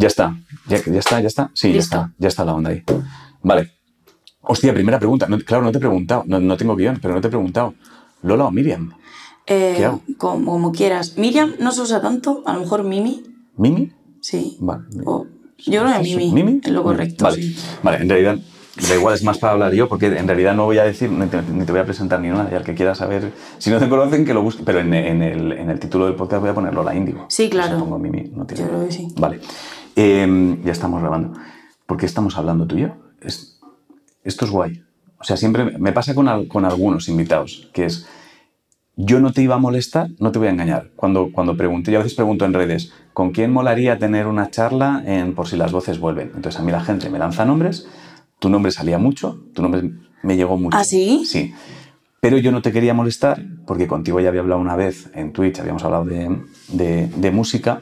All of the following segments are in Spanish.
Ya está. Ya, ya está, ya está. Sí, ya Listo. está. Ya está la onda ahí. Vale. Hostia, primera pregunta. No- claro, no te he preguntado. No, no tengo guion, pero no te he preguntado. ¿Lola o Miriam? Eh, ¿Qué hago? Como, como quieras. Miriam no se usa tanto, a lo mejor Mimi, ¿Mimi? sí. Vale. O- yo creo que Mimi, ¿Mimi? es lo correcto. Vale. sí. Vale, en realidad, da igual, es más para hablar yo, porque en realidad no voy a decir, ni te, ni te voy a presentar ni nada. Y al que quiera saber, si no te conocen, que lo busque. Pero en, en el, en el título del podcast voy a poner Lola Índigo. Sí, claro. Pongo Mimi, no tiene Yo creo que sí. Vale. Eh, ya estamos grabando. ¿Por qué estamos hablando tú y yo? Es- esto es guay. O sea, siempre me pasa con, al- con algunos invitados, que es, yo no te iba a molestar, no te voy a engañar. Cuando, cuando pregunté, yo a veces pregunto en redes, ¿con quién molaría tener una charla en por si las voces vuelven? Entonces a mí la gente me lanza nombres, tu nombre salía mucho, tu nombre me llegó mucho. ¿Ah, sí? Sí. Pero yo no te quería molestar porque contigo ya había hablado una vez en Twitch, habíamos hablado de, de- de música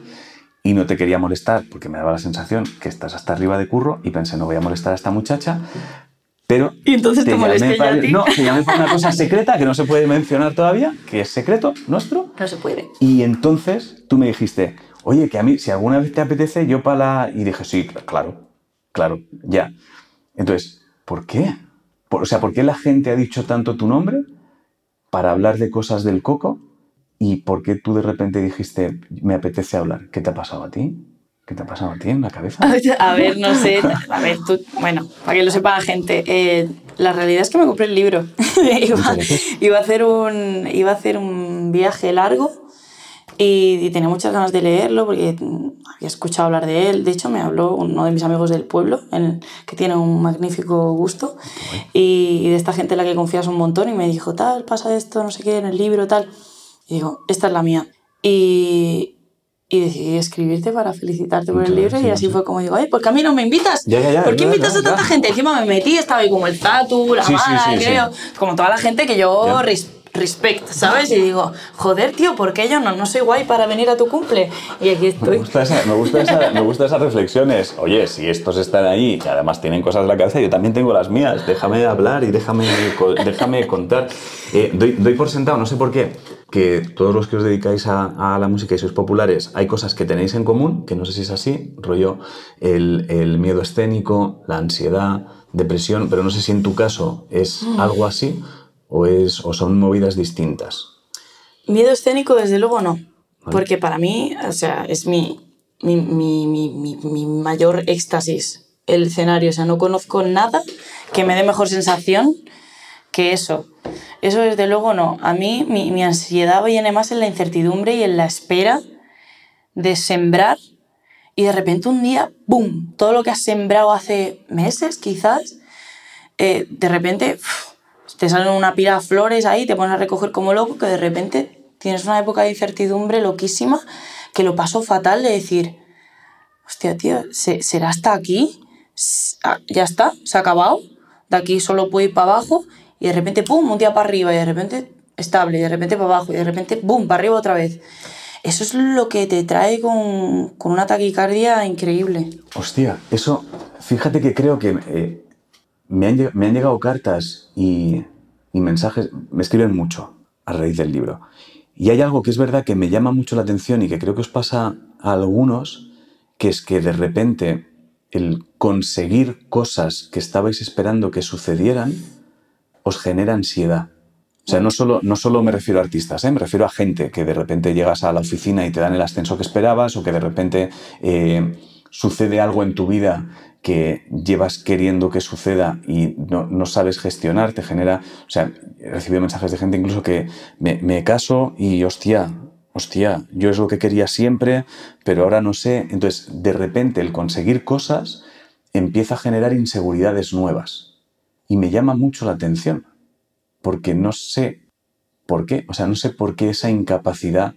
y no te quería molestar porque me daba la sensación que estás hasta arriba de curro y pensé no voy a molestar a esta muchacha. Pero Y entonces te molesté yo a para- ti. No, te llamé para una cosa secreta que no se puede mencionar todavía, que es secreto nuestro. No se puede. Y entonces tú me dijiste, oye, que a mí, si alguna vez te apetece, yo para la... Y dije, sí, claro, claro, ya. Entonces, ¿por qué? Por- o sea, ¿por qué la gente ha dicho tanto tu nombre para hablar de cosas del coco? ¿Y por qué tú de repente dijiste, me apetece hablar? ¿Qué te ha pasado a ti? ¿Qué te ha pasado a ti en la cabeza? A ver, no sé. A ver, tú, bueno, para que lo sepa la gente, eh, la realidad es que me compré el libro. iba, iba a hacer un, iba a hacer un viaje largo y, y tenía muchas ganas de leerlo porque había escuchado hablar de él. De hecho, me habló uno de mis amigos del pueblo, el- que tiene un magnífico gusto, y, y de esta gente en la que confías un montón, y me dijo, tal, pasa esto, no sé qué, en el libro, tal. Y digo, esta es la mía. Y, y decidí escribirte para felicitarte por el libro y así sí. fue como digo, ay, ¿por qué a mí no me invitas? Ya, ya, ya, ¿Por qué invitas a tanta gente? Encima me metí, estaba ahí como el Tatu, la Sí, Mara. Creo, como toda la gente que yo respect, ¿sabes? Y digo, joder, tío, ¿por qué yo no, no soy guay para venir a tu cumple? Y aquí Me estoy. gusta, esa- me, gusta esa- me gusta esas reflexiones. Oye, si estos están ahí y además tienen cosas en la cabeza, yo también tengo las mías. Déjame hablar y déjame, déjame contar. Eh, doy, doy por sentado, no sé por qué, que todos los que os dedicáis a, a la música y sois populares, hay cosas que tenéis en común, que no sé si es así, rollo el, el miedo escénico, la ansiedad, depresión, pero no sé si en tu caso es algo así o, es, o son movidas distintas. Miedo escénico, desde luego, no. Porque para mí, o sea, es mi, mi, mi- mi mayor éxtasis el escenario. O sea, no conozco nada que me dé mejor sensación que eso. Eso, desde luego, no. A mí, mi, mi ansiedad viene más en la incertidumbre y en la espera de sembrar y de repente un día, ¡boom! Todo lo que has sembrado hace meses, quizás, eh, de repente te salen una pila de flores ahí, te pones a recoger como loco, que de repente tienes una época de incertidumbre loquísima que lo paso fatal de decir, hostia, tío, ¿se- ¿será hasta aquí? Ah, Ya está, se ha acabado, de aquí solo puedo ir para abajo y de repente, ¡pum!, un día para arriba y de repente estable, y de repente para abajo y de repente, ¡pum!, para arriba otra vez. Eso es lo que te trae con, con una taquicardia increíble. Hostia, eso, fíjate que creo que eh, me, han, me han llegado cartas y, y mensajes, me escriben mucho a raíz del libro. Y hay algo que es verdad que me llama mucho la atención y que creo que os pasa a algunos, que es que de repente el conseguir cosas que estabais esperando que sucedieran os genera ansiedad. O sea, no solo, no solo me refiero a artistas, ¿eh? me refiero a gente que de repente llegas a la oficina y te dan el ascenso que esperabas o que de repente eh, sucede algo en tu vida que llevas queriendo que suceda y no, no sabes gestionar, te genera... O sea, he recibido mensajes de gente incluso que me, me caso y hostia, hostia, yo es lo que quería siempre, pero ahora no sé. Entonces, de repente el conseguir cosas empieza a generar inseguridades nuevas. Y me llama mucho la atención porque no sé por qué, o sea, no sé por qué esa incapacidad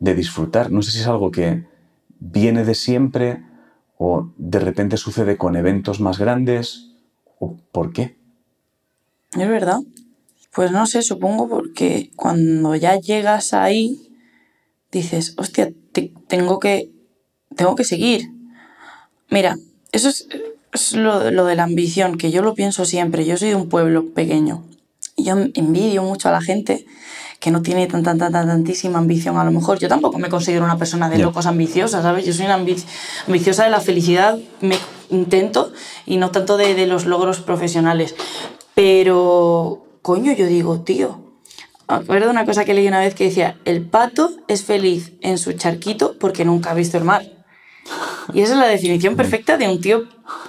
de disfrutar, no sé si es algo que viene de siempre o de repente sucede con eventos más grandes o por qué. Es verdad. Pues no sé, supongo porque cuando ya llegas ahí, dices, hostia, te- tengo que, tengo que seguir. Mira, eso es, es lo, lo de la ambición, que yo lo pienso siempre. Yo soy de un pueblo pequeño y yo envidio mucho a la gente que no tiene tanta, tanta, tantísima ambición a lo mejor. Yo tampoco me considero una persona de locos ambiciosa, ¿sabes? Yo soy una ambi- ambiciosa de la felicidad, me intento, y no tanto de, de los logros profesionales. Pero, coño, yo digo, tío, acuerdo una cosa que leí una vez que decía, el pato es feliz en su charquito porque nunca ha visto el mar. Y esa es la definición perfecta de un tío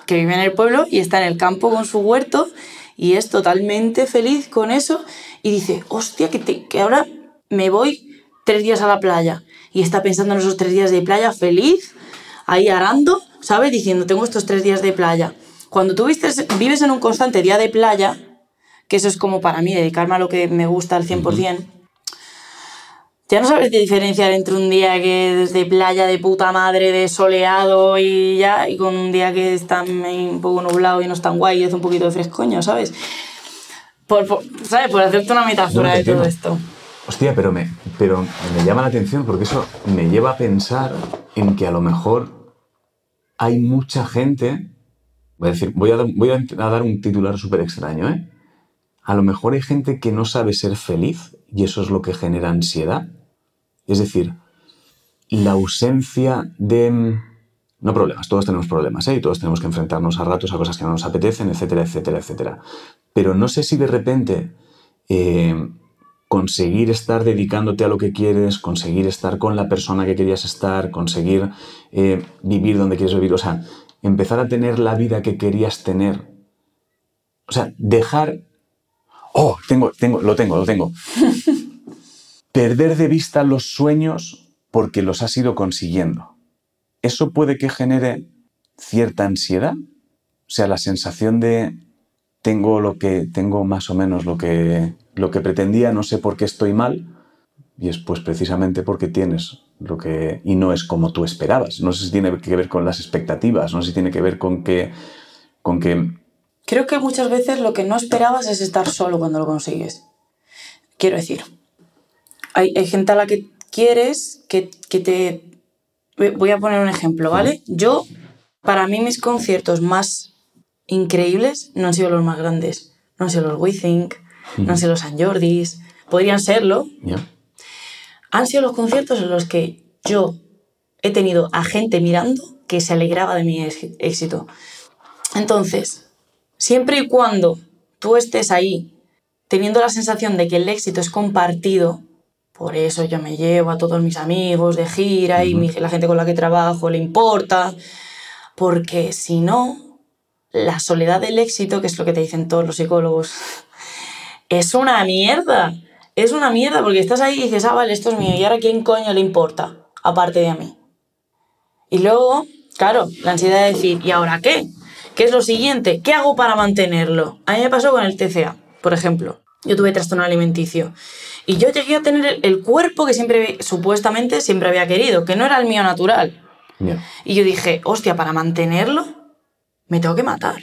que vive en el pueblo y está en el campo con su huerto y es totalmente feliz con eso y dice, hostia, que, que ahora me voy tres días a la playa y está pensando en esos tres días de playa feliz, ahí arando, ¿sabes? Diciendo, tengo estos tres días de playa. Cuando tú vives en un constante día de playa, que eso es como para mí, dedicarme a lo que me gusta al 100%, ya no sabes diferenciar entre un día que es de playa de puta madre, de soleado y ya, y con un día que está un poco nublado y no es tan guay y hace un poquito de frescoño, ¿sabes? Por, por- ¿Sabes? Por hacerte una metáfora No, de todo esto. Hostia, pero me, pero me llama la atención porque eso me lleva a pensar en que a lo mejor hay mucha gente. Voy a, decir, voy a, voy a dar un titular súper extraño, ¿eh? A lo mejor hay gente que no sabe ser feliz y eso es lo que genera ansiedad. Es decir, la ausencia de... No problemas, todos tenemos problemas, ¿eh? Y todos tenemos que enfrentarnos a ratos a cosas que no nos apetecen, etcétera, etcétera, etcétera. Pero no sé si de repente eh, conseguir estar dedicándote a lo que quieres, conseguir estar con la persona que querías estar, conseguir eh, vivir donde quieres vivir, o sea, empezar a tener la vida que querías tener. O sea, dejar... Oh, tengo, tengo, lo tengo, lo tengo. Perder de vista los sueños porque los has ido consiguiendo. Eso puede que genere cierta ansiedad. O sea, la sensación de tengo lo que tengo más o menos lo que lo que pretendía, no sé por qué estoy mal y es pues precisamente porque tienes lo que y no es como tú esperabas. No sé si tiene que ver con las expectativas, no sé si tiene que ver con que con que Creo que muchas veces lo que no esperabas es estar solo cuando lo consigues. Quiero decir, hay, hay gente a la que quieres que, que te... Voy a poner un ejemplo, ¿vale? Yo, para mí mis conciertos más increíbles no han sido los más grandes. No han sido los We Think, no han sido los San Jordis, podrían serlo. Han sido los conciertos en los que yo he tenido a gente mirando que se alegraba de mi éxito. Entonces, siempre y cuando tú estés ahí teniendo la sensación de que el éxito es compartido, por eso yo me llevo a todos mis amigos de gira y mi- la gente con la que trabajo le importa, porque si no, la soledad del éxito, que es lo que te dicen todos los psicólogos, es una mierda. Es una mierda porque estás ahí y dices, ah, vale, esto es mío. ¿Y ahora quién coño le importa? Aparte de a mí. Y luego, claro, la ansiedad de decir, ¿y ahora qué? ¿Qué es lo siguiente? ¿Qué hago para mantenerlo? A mí me pasó con el TCA, por ejemplo. Yo tuve trastorno alimenticio. Y yo llegué a tener el- el cuerpo que siempre, supuestamente, siempre había querido, que no era el mío natural. Y yo dije, hostia, para mantenerlo, me tengo que matar.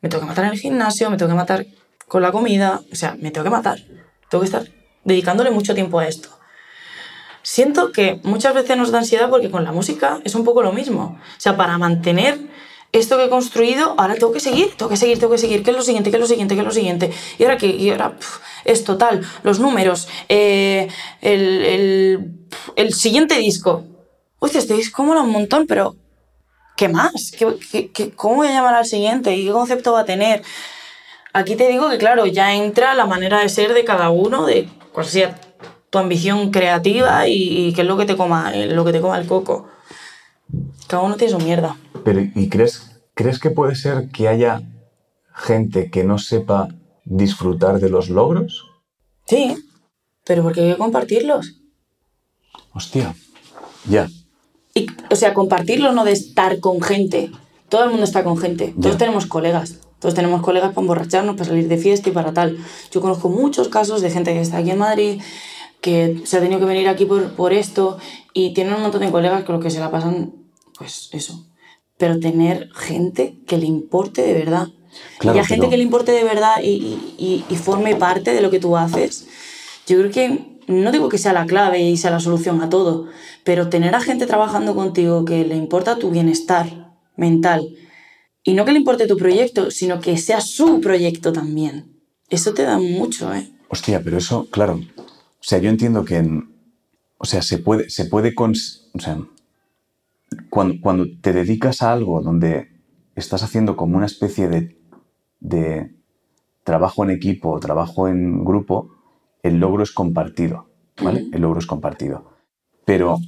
Me tengo que matar en el gimnasio, me tengo que matar con la comida, o sea, me tengo que matar. Tengo que estar dedicándole mucho tiempo a esto. Siento que muchas veces nos da ansiedad porque con la música es un poco lo mismo. O sea, para mantener esto que he construido, ahora tengo que seguir, tengo que seguir, tengo que seguir. ¿Qué es lo siguiente? ¿Qué es lo siguiente? ¿Qué es lo siguiente? Y ahora qué? Y ahora pf, esto, tal, los números, eh, el, el, el siguiente disco. Hostia, este disco mola un montón, pero ¿qué más? ¿Qué, qué, qué- cómo voy a llamar al siguiente? ¿Y qué concepto va a tener? Aquí te digo que, claro, ya entra la manera de ser de cada uno, de cuál sea tu ambición creativa y, y qué es lo que te coma, lo que te coma el coco. Cada uno tiene su mierda. Pero ¿y crees crees que puede ser que haya gente que no sepa disfrutar de los logros? Sí, pero porque hay que compartirlos. Hostia. Ya. Y, o sea, compartirlo no de estar con gente. Todo el mundo está con gente. Todos Ya. tenemos colegas. Todos tenemos colegas para emborracharnos, para salir de fiesta y para tal. Yo conozco muchos casos de gente que está aquí en Madrid, que se ha tenido que venir aquí por, por esto y tienen un montón de colegas con los que se la pasan, pues eso. Pero tener gente que le importe de verdad. Claro, y a gente pero- que le importe de verdad y, y- y- y forme parte de lo que tú haces, yo creo que no digo que sea la clave y sea la solución a todo, pero tener a gente trabajando contigo que le importa tu bienestar mental y no que le importe tu proyecto, sino que sea su proyecto también. Eso te da mucho, ¿eh? Hostia, pero eso, claro. O sea, yo entiendo que, en- o sea, se puede, se puede, cons- o sea, cuando, cuando te dedicas a algo donde estás haciendo como una especie de, de trabajo en equipo, trabajo en grupo, el logro es compartido, ¿vale? El logro es compartido. Pero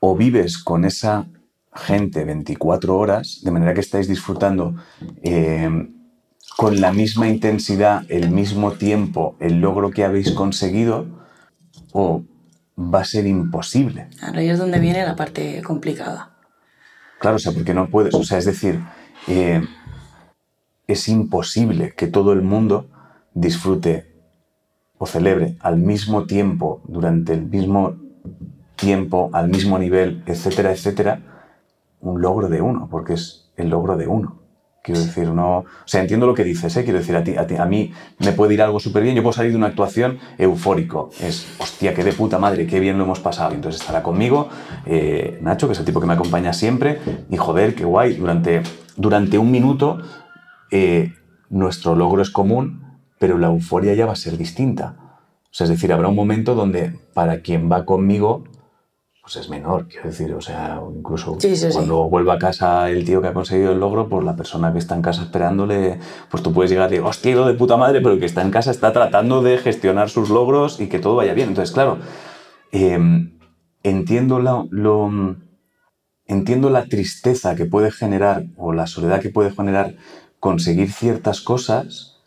o vives con esa gente 24 horas, de manera que estáis disfrutando eh, con la misma intensidad, el mismo tiempo, el logro que habéis conseguido, o va a ser imposible. Ahí es donde viene la parte complicada. Claro, o sea, porque no puedes, o sea, es decir, eh, es imposible que todo el mundo disfrute o celebre al mismo tiempo, durante el mismo tiempo, al mismo nivel, etcétera, etcétera, un logro de uno, porque es el logro de uno. Quiero decir, no. O sea, entiendo lo que dices, ¿eh? Quiero decir, a, ti, a, ti- a mí me puede ir algo súper bien. Yo puedo salir de una actuación eufórico. Es, hostia, qué de puta madre, qué bien lo hemos pasado. Y entonces estará conmigo eh, Nacho, que es el tipo que me acompaña siempre. Y joder, qué guay. Durante, durante un minuto eh, nuestro logro es común, pero la euforia ya va a ser distinta. O sea, es decir, habrá un momento donde para quien va conmigo, pues es menor, quiero decir, o sea, incluso Sí, sí, sí. cuando vuelva a casa el tío que ha conseguido el logro, pues la persona que está en casa esperándole, pues tú puedes llegar y decir, hostia, lo de puta madre, pero el que está en casa está tratando de gestionar sus logros y que todo vaya bien. Entonces, claro, eh, entiendo la, lo, entiendo la tristeza que puede generar o la soledad que puede generar conseguir ciertas cosas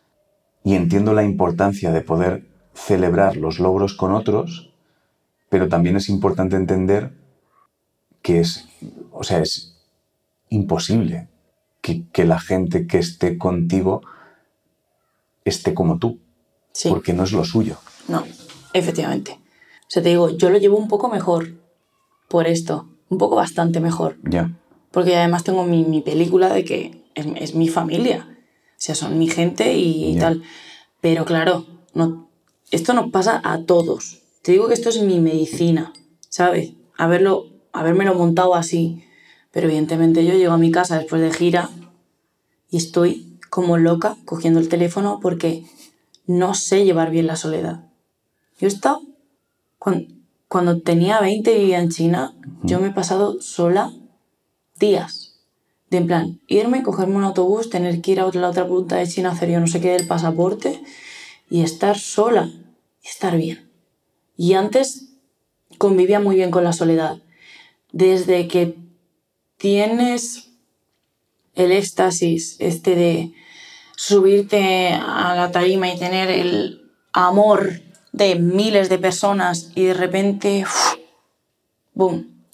y entiendo la importancia de poder celebrar los logros con otros, pero también es importante entender que es, o sea, es imposible que, que la gente que esté contigo esté como tú, Sí. porque no es lo suyo. No, efectivamente. O sea, te digo, yo lo llevo un poco mejor por esto, un poco bastante mejor. Ya, Porque además tengo mi, mi película de que es, es mi familia. O sea, son mi gente y, Ya. tal. Pero claro, no, esto nos pasa a todos. Te digo que esto es mi medicina, ¿sabes? Haberlo, habérmelo montado así. Pero evidentemente yo llego a mi casa después de gira y estoy como loca cogiendo el teléfono porque no sé llevar bien la soledad. Yo he estado, cuando, cuando tenía 20 y vivía en China, yo me he pasado sola días. De en plan, irme, cogerme un autobús, tener que ir a la otra punta de China, hacer yo no sé qué del pasaporte y estar sola y estar bien. Y antes convivía muy bien con la soledad. Desde que tienes el éxtasis este de subirte a la tarima y tener el amor de miles de personas y de repente, boom,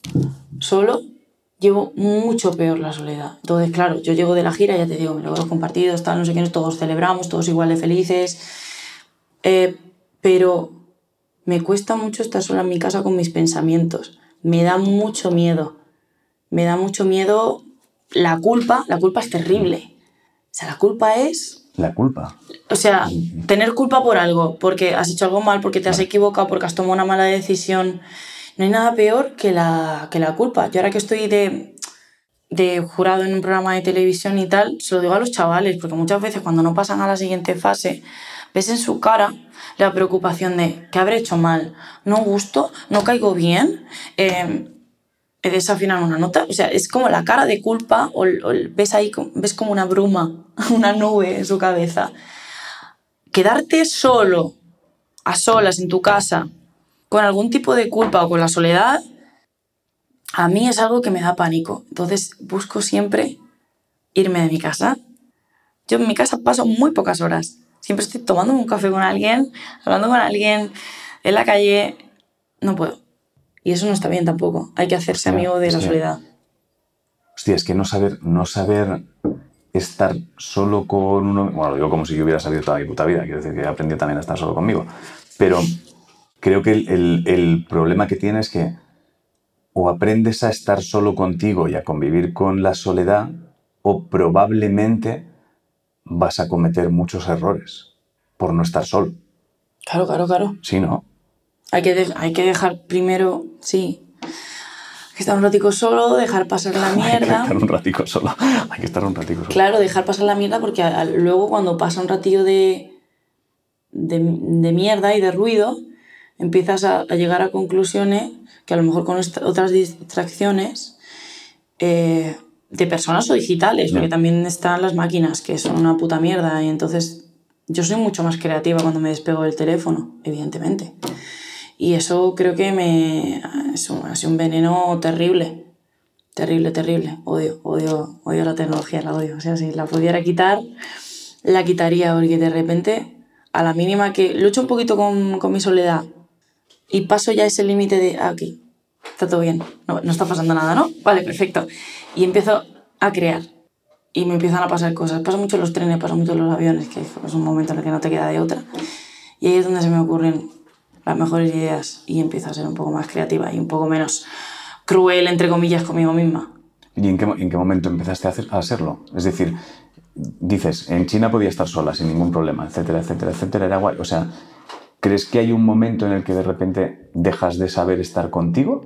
solo, llevo mucho peor la soledad. Entonces, claro, yo llego de la gira, ya te digo, me logros compartidos, tal, no sé qué, todos celebramos, todos igual de felices, eh, pero me cuesta mucho estar sola en mi casa con mis pensamientos. Me da mucho miedo. Me da mucho miedo la culpa. La culpa es terrible. O sea, la culpa es la culpa. o sea, tener culpa por algo, porque has hecho algo mal, porque te has equivocado, porque has tomado una mala decisión. No hay nada peor que la, que la culpa. Yo ahora que estoy de, de jurado en un programa de televisión y tal, se lo digo a los chavales, porque muchas veces cuando no pasan a la siguiente fase, ves en su cara la preocupación de ¿qué habré hecho mal? ¿No gusto? ¿No caigo bien? Eh, he desafinado una nota. O sea, es como la cara de culpa, o, o ves ahí, ves como una bruma, una nube en su cabeza. Quedarte solo, a solas en tu casa, con algún tipo de culpa o con la soledad, a mí es algo que me da pánico. Entonces busco siempre irme de mi casa. Yo en mi casa paso muy pocas horas. Siempre estoy tomando un café con alguien, hablando con alguien, en la calle. No puedo. Y eso no está bien tampoco. Hay que hacerse amigo de la sí. soledad. Hostia, es que no saber, no saber estar solo con uno. Bueno, lo digo como si yo hubiera sabido toda mi puta vida, quiero decir que he aprendido también a estar solo conmigo. Pero creo que el, el- el problema que tienes es que o aprendes a estar solo contigo y a convivir con la soledad, o probablemente vas a cometer muchos errores por no estar solo. Claro, claro, claro. Sí, ¿no? Hay que, de- hay que dejar primero, sí, hay que estar un ratico solo, dejar pasar la Hay que mierda. estar un ratico solo. Hay que estar un ratico solo. Claro, dejar pasar la mierda porque a- a- luego cuando pasa un ratillo de, de, de mierda y de ruido, empiezas a, a llegar a conclusiones que a lo mejor con otras distracciones eh, de personas o digitales, porque también están las máquinas, que son una puta mierda, y entonces yo soy mucho más creativa cuando me despego del teléfono, evidentemente. Y eso creo que me es un, ha sido un veneno terrible. Terrible, terrible. Odio, odio, odio la tecnología, la odio. O sea, si la pudiera quitar, la quitaría, porque de repente, a la mínima que lucho un poquito con, con mi soledad y paso ya ese límite de, ah, aquí, está todo bien, no, no está pasando nada, ¿no? Vale, perfecto. Y empiezo a crear. Y me empiezan a pasar cosas. Pasa mucho los trenes, pasa mucho los aviones, que es un momento en el que no te queda de otra. Y ahí es donde se me ocurren las mejores ideas y empiezo a ser un poco más creativa y un poco menos cruel, entre comillas, conmigo misma. ¿Y en qué, en qué momento empezaste a, hacer, a serlo? Es decir, dices, en China podía estar sola sin ningún problema, etcétera, etcétera, etcétera, era guay. O sea, ¿crees que hay un momento en el que de repente dejas de saber estar contigo?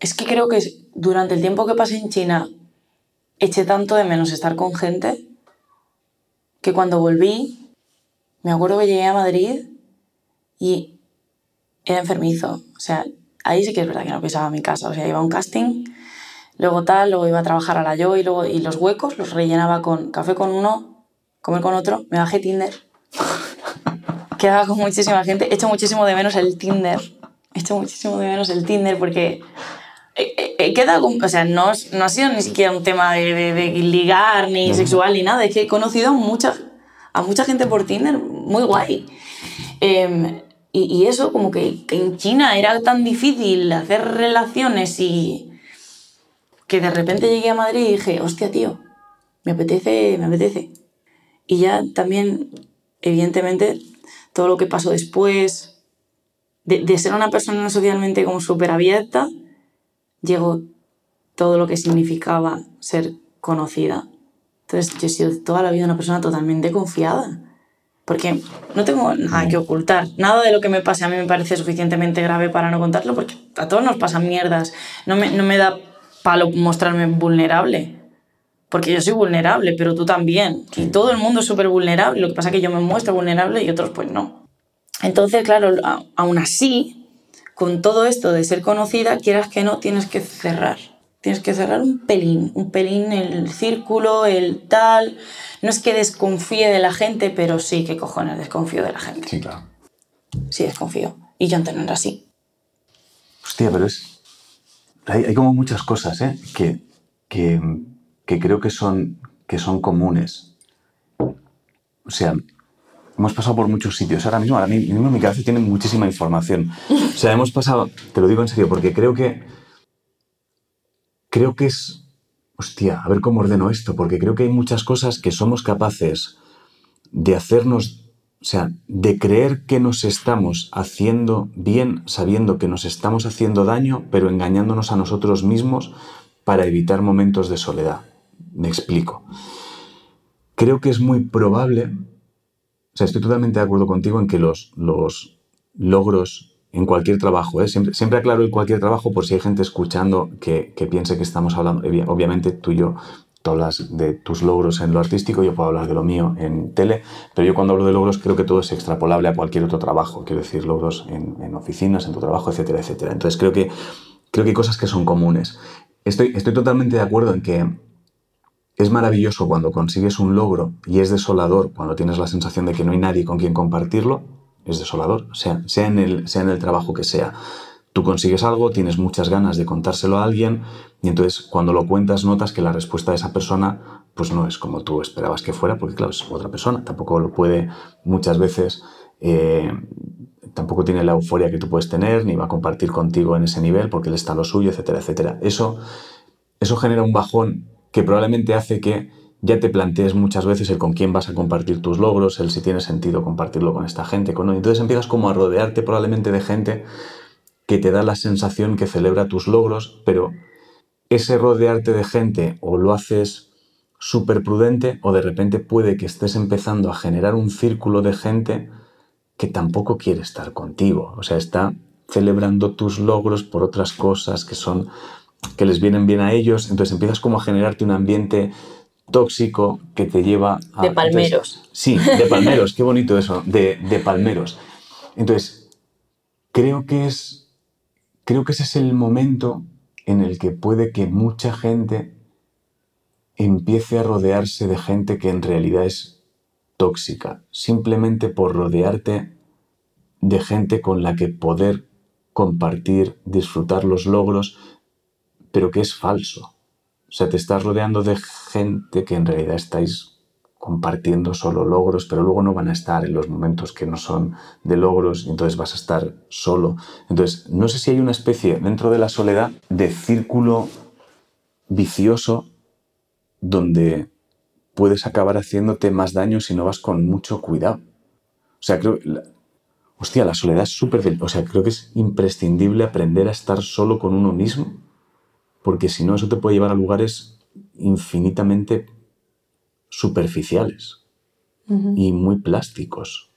Es que creo que durante el tiempo que pasé en China eché tanto de menos estar con gente que cuando volví, me acuerdo que llegué a Madrid y era enfermizo. O sea, ahí sí que es verdad que no pisaba mi casa. O sea, iba a un casting, luego tal, luego iba a trabajar a la yo y, luego, y los huecos los rellenaba con café con uno, comer con otro. Me bajé Tinder. Quedaba con muchísima gente. Echo muchísimo de menos el Tinder. Echo muchísimo de menos el Tinder porque con- o sea, no, no ha sido ni siquiera un tema de, de- de ligar, ni sexual, ni nada. Es que he conocido a mucha, a mucha gente por Tinder muy guay. Em, y, y eso, como que, que en China era tan difícil hacer relaciones y que de repente llegué a Madrid y dije, hostia, tío, me apetece, me apetece. Y ya también, evidentemente, todo lo que pasó después, de, de ser una persona socialmente como súper abierta, llegó todo lo que significaba ser conocida. Entonces yo he sido toda la vida una persona totalmente confiada. Porque no tengo nada que ocultar. Nada de lo que me pase a mí me parece suficientemente grave para no contarlo, porque a todos nos pasan mierdas. No me, no me da palo mostrarme vulnerable. Porque yo soy vulnerable, pero tú también. Y todo el mundo es súper vulnerable. Lo que pasa es que yo me muestro vulnerable y otros pues no. Entonces, claro, aún así, con todo esto de ser conocida, quieras que no, tienes que cerrar. Tienes que cerrar un pelín, un pelín el círculo, el tal. No es que desconfíe de la gente, pero sí que cojones desconfío de la gente. Sí, claro. Sí, desconfío. Y yo antes no era así. Hostia, pero es. Hay, hay como muchas cosas, ¿eh? Que, que, que creo que son, que son comunes. O sea, hemos pasado por muchos sitios. Ahora mismo, ahora mismo mi cabeza tiene muchísima información. O sea, hemos pasado, te lo digo en serio, porque creo que. Creo que es. Hostia, a ver cómo ordeno esto, porque creo que hay muchas cosas que somos capaces de hacernos o sea, de creer que nos estamos haciendo bien sabiendo que nos estamos haciendo daño, pero engañándonos a nosotros mismos para evitar momentos de soledad. Me explico. Creo que es muy probable, estoy totalmente de acuerdo contigo en que los, los logros en cualquier trabajo, ¿eh? siempre, siempre aclaro el cualquier trabajo por si hay gente escuchando que, que piense que estamos hablando, obvia- obviamente tú y yo tú hablas de tus logros en lo artístico, yo puedo hablar de lo mío en tele, pero yo cuando hablo de logros creo que todo es extrapolable a cualquier otro trabajo, quiero decir, logros en, en oficinas, en tu trabajo, etcétera, etcétera. Entonces creo que, creo que hay cosas que son comunes. Estoy, estoy totalmente de acuerdo en que es maravilloso cuando consigues un logro y es desolador cuando tienes la sensación de que no hay nadie con quien compartirlo, es desolador, sea, sea, en el, sea en el trabajo que sea. Tú consigues algo, tienes muchas ganas de contárselo a alguien y entonces cuando lo cuentas notas que la respuesta de esa persona pues no es como tú esperabas que fuera, porque claro, es otra persona, tampoco lo puede muchas veces, eh, tampoco tiene la euforia que tú puedes tener, ni va a compartir contigo en ese nivel porque él está lo suyo, etcétera, etcétera. Eso, eso genera un bajón que probablemente hace que ya te plantees muchas veces el con quién vas a compartir tus logros, el si tiene sentido compartirlo con esta gente. Con... Entonces empiezas como a rodearte probablemente de gente que te da la sensación que celebra tus logros, pero ese rodearte de gente o lo haces súper prudente o de repente puede que estés empezando a generar un círculo de gente que tampoco quiere estar contigo. O sea, está celebrando tus logros por otras cosas que son que les vienen bien a ellos, entonces empiezas como a generarte un ambiente tóxico que te lleva a... De palmeros. Entonces, sí, de palmeros, qué bonito eso, de, de palmeros. Entonces, creo que es, creo que ese es el momento en el que puede que mucha gente empiece a rodearse de gente que en realidad es tóxica, simplemente por rodearte de gente con la que poder compartir, disfrutar los logros, pero que es falso. O sea, te estás rodeando de gente que en realidad estáis compartiendo solo logros, pero luego no van a estar en los momentos que no son de logros, y entonces vas a estar solo. Entonces, no sé si hay una especie dentro de la soledad de círculo vicioso donde puedes acabar haciéndote más daño si no vas con mucho cuidado. O sea, creo hostia, la soledad es súper, o sea, creo que es imprescindible aprender a estar solo con uno mismo, porque si no eso te puede llevar a lugares infinitamente superficiales uh-huh. y muy plásticos,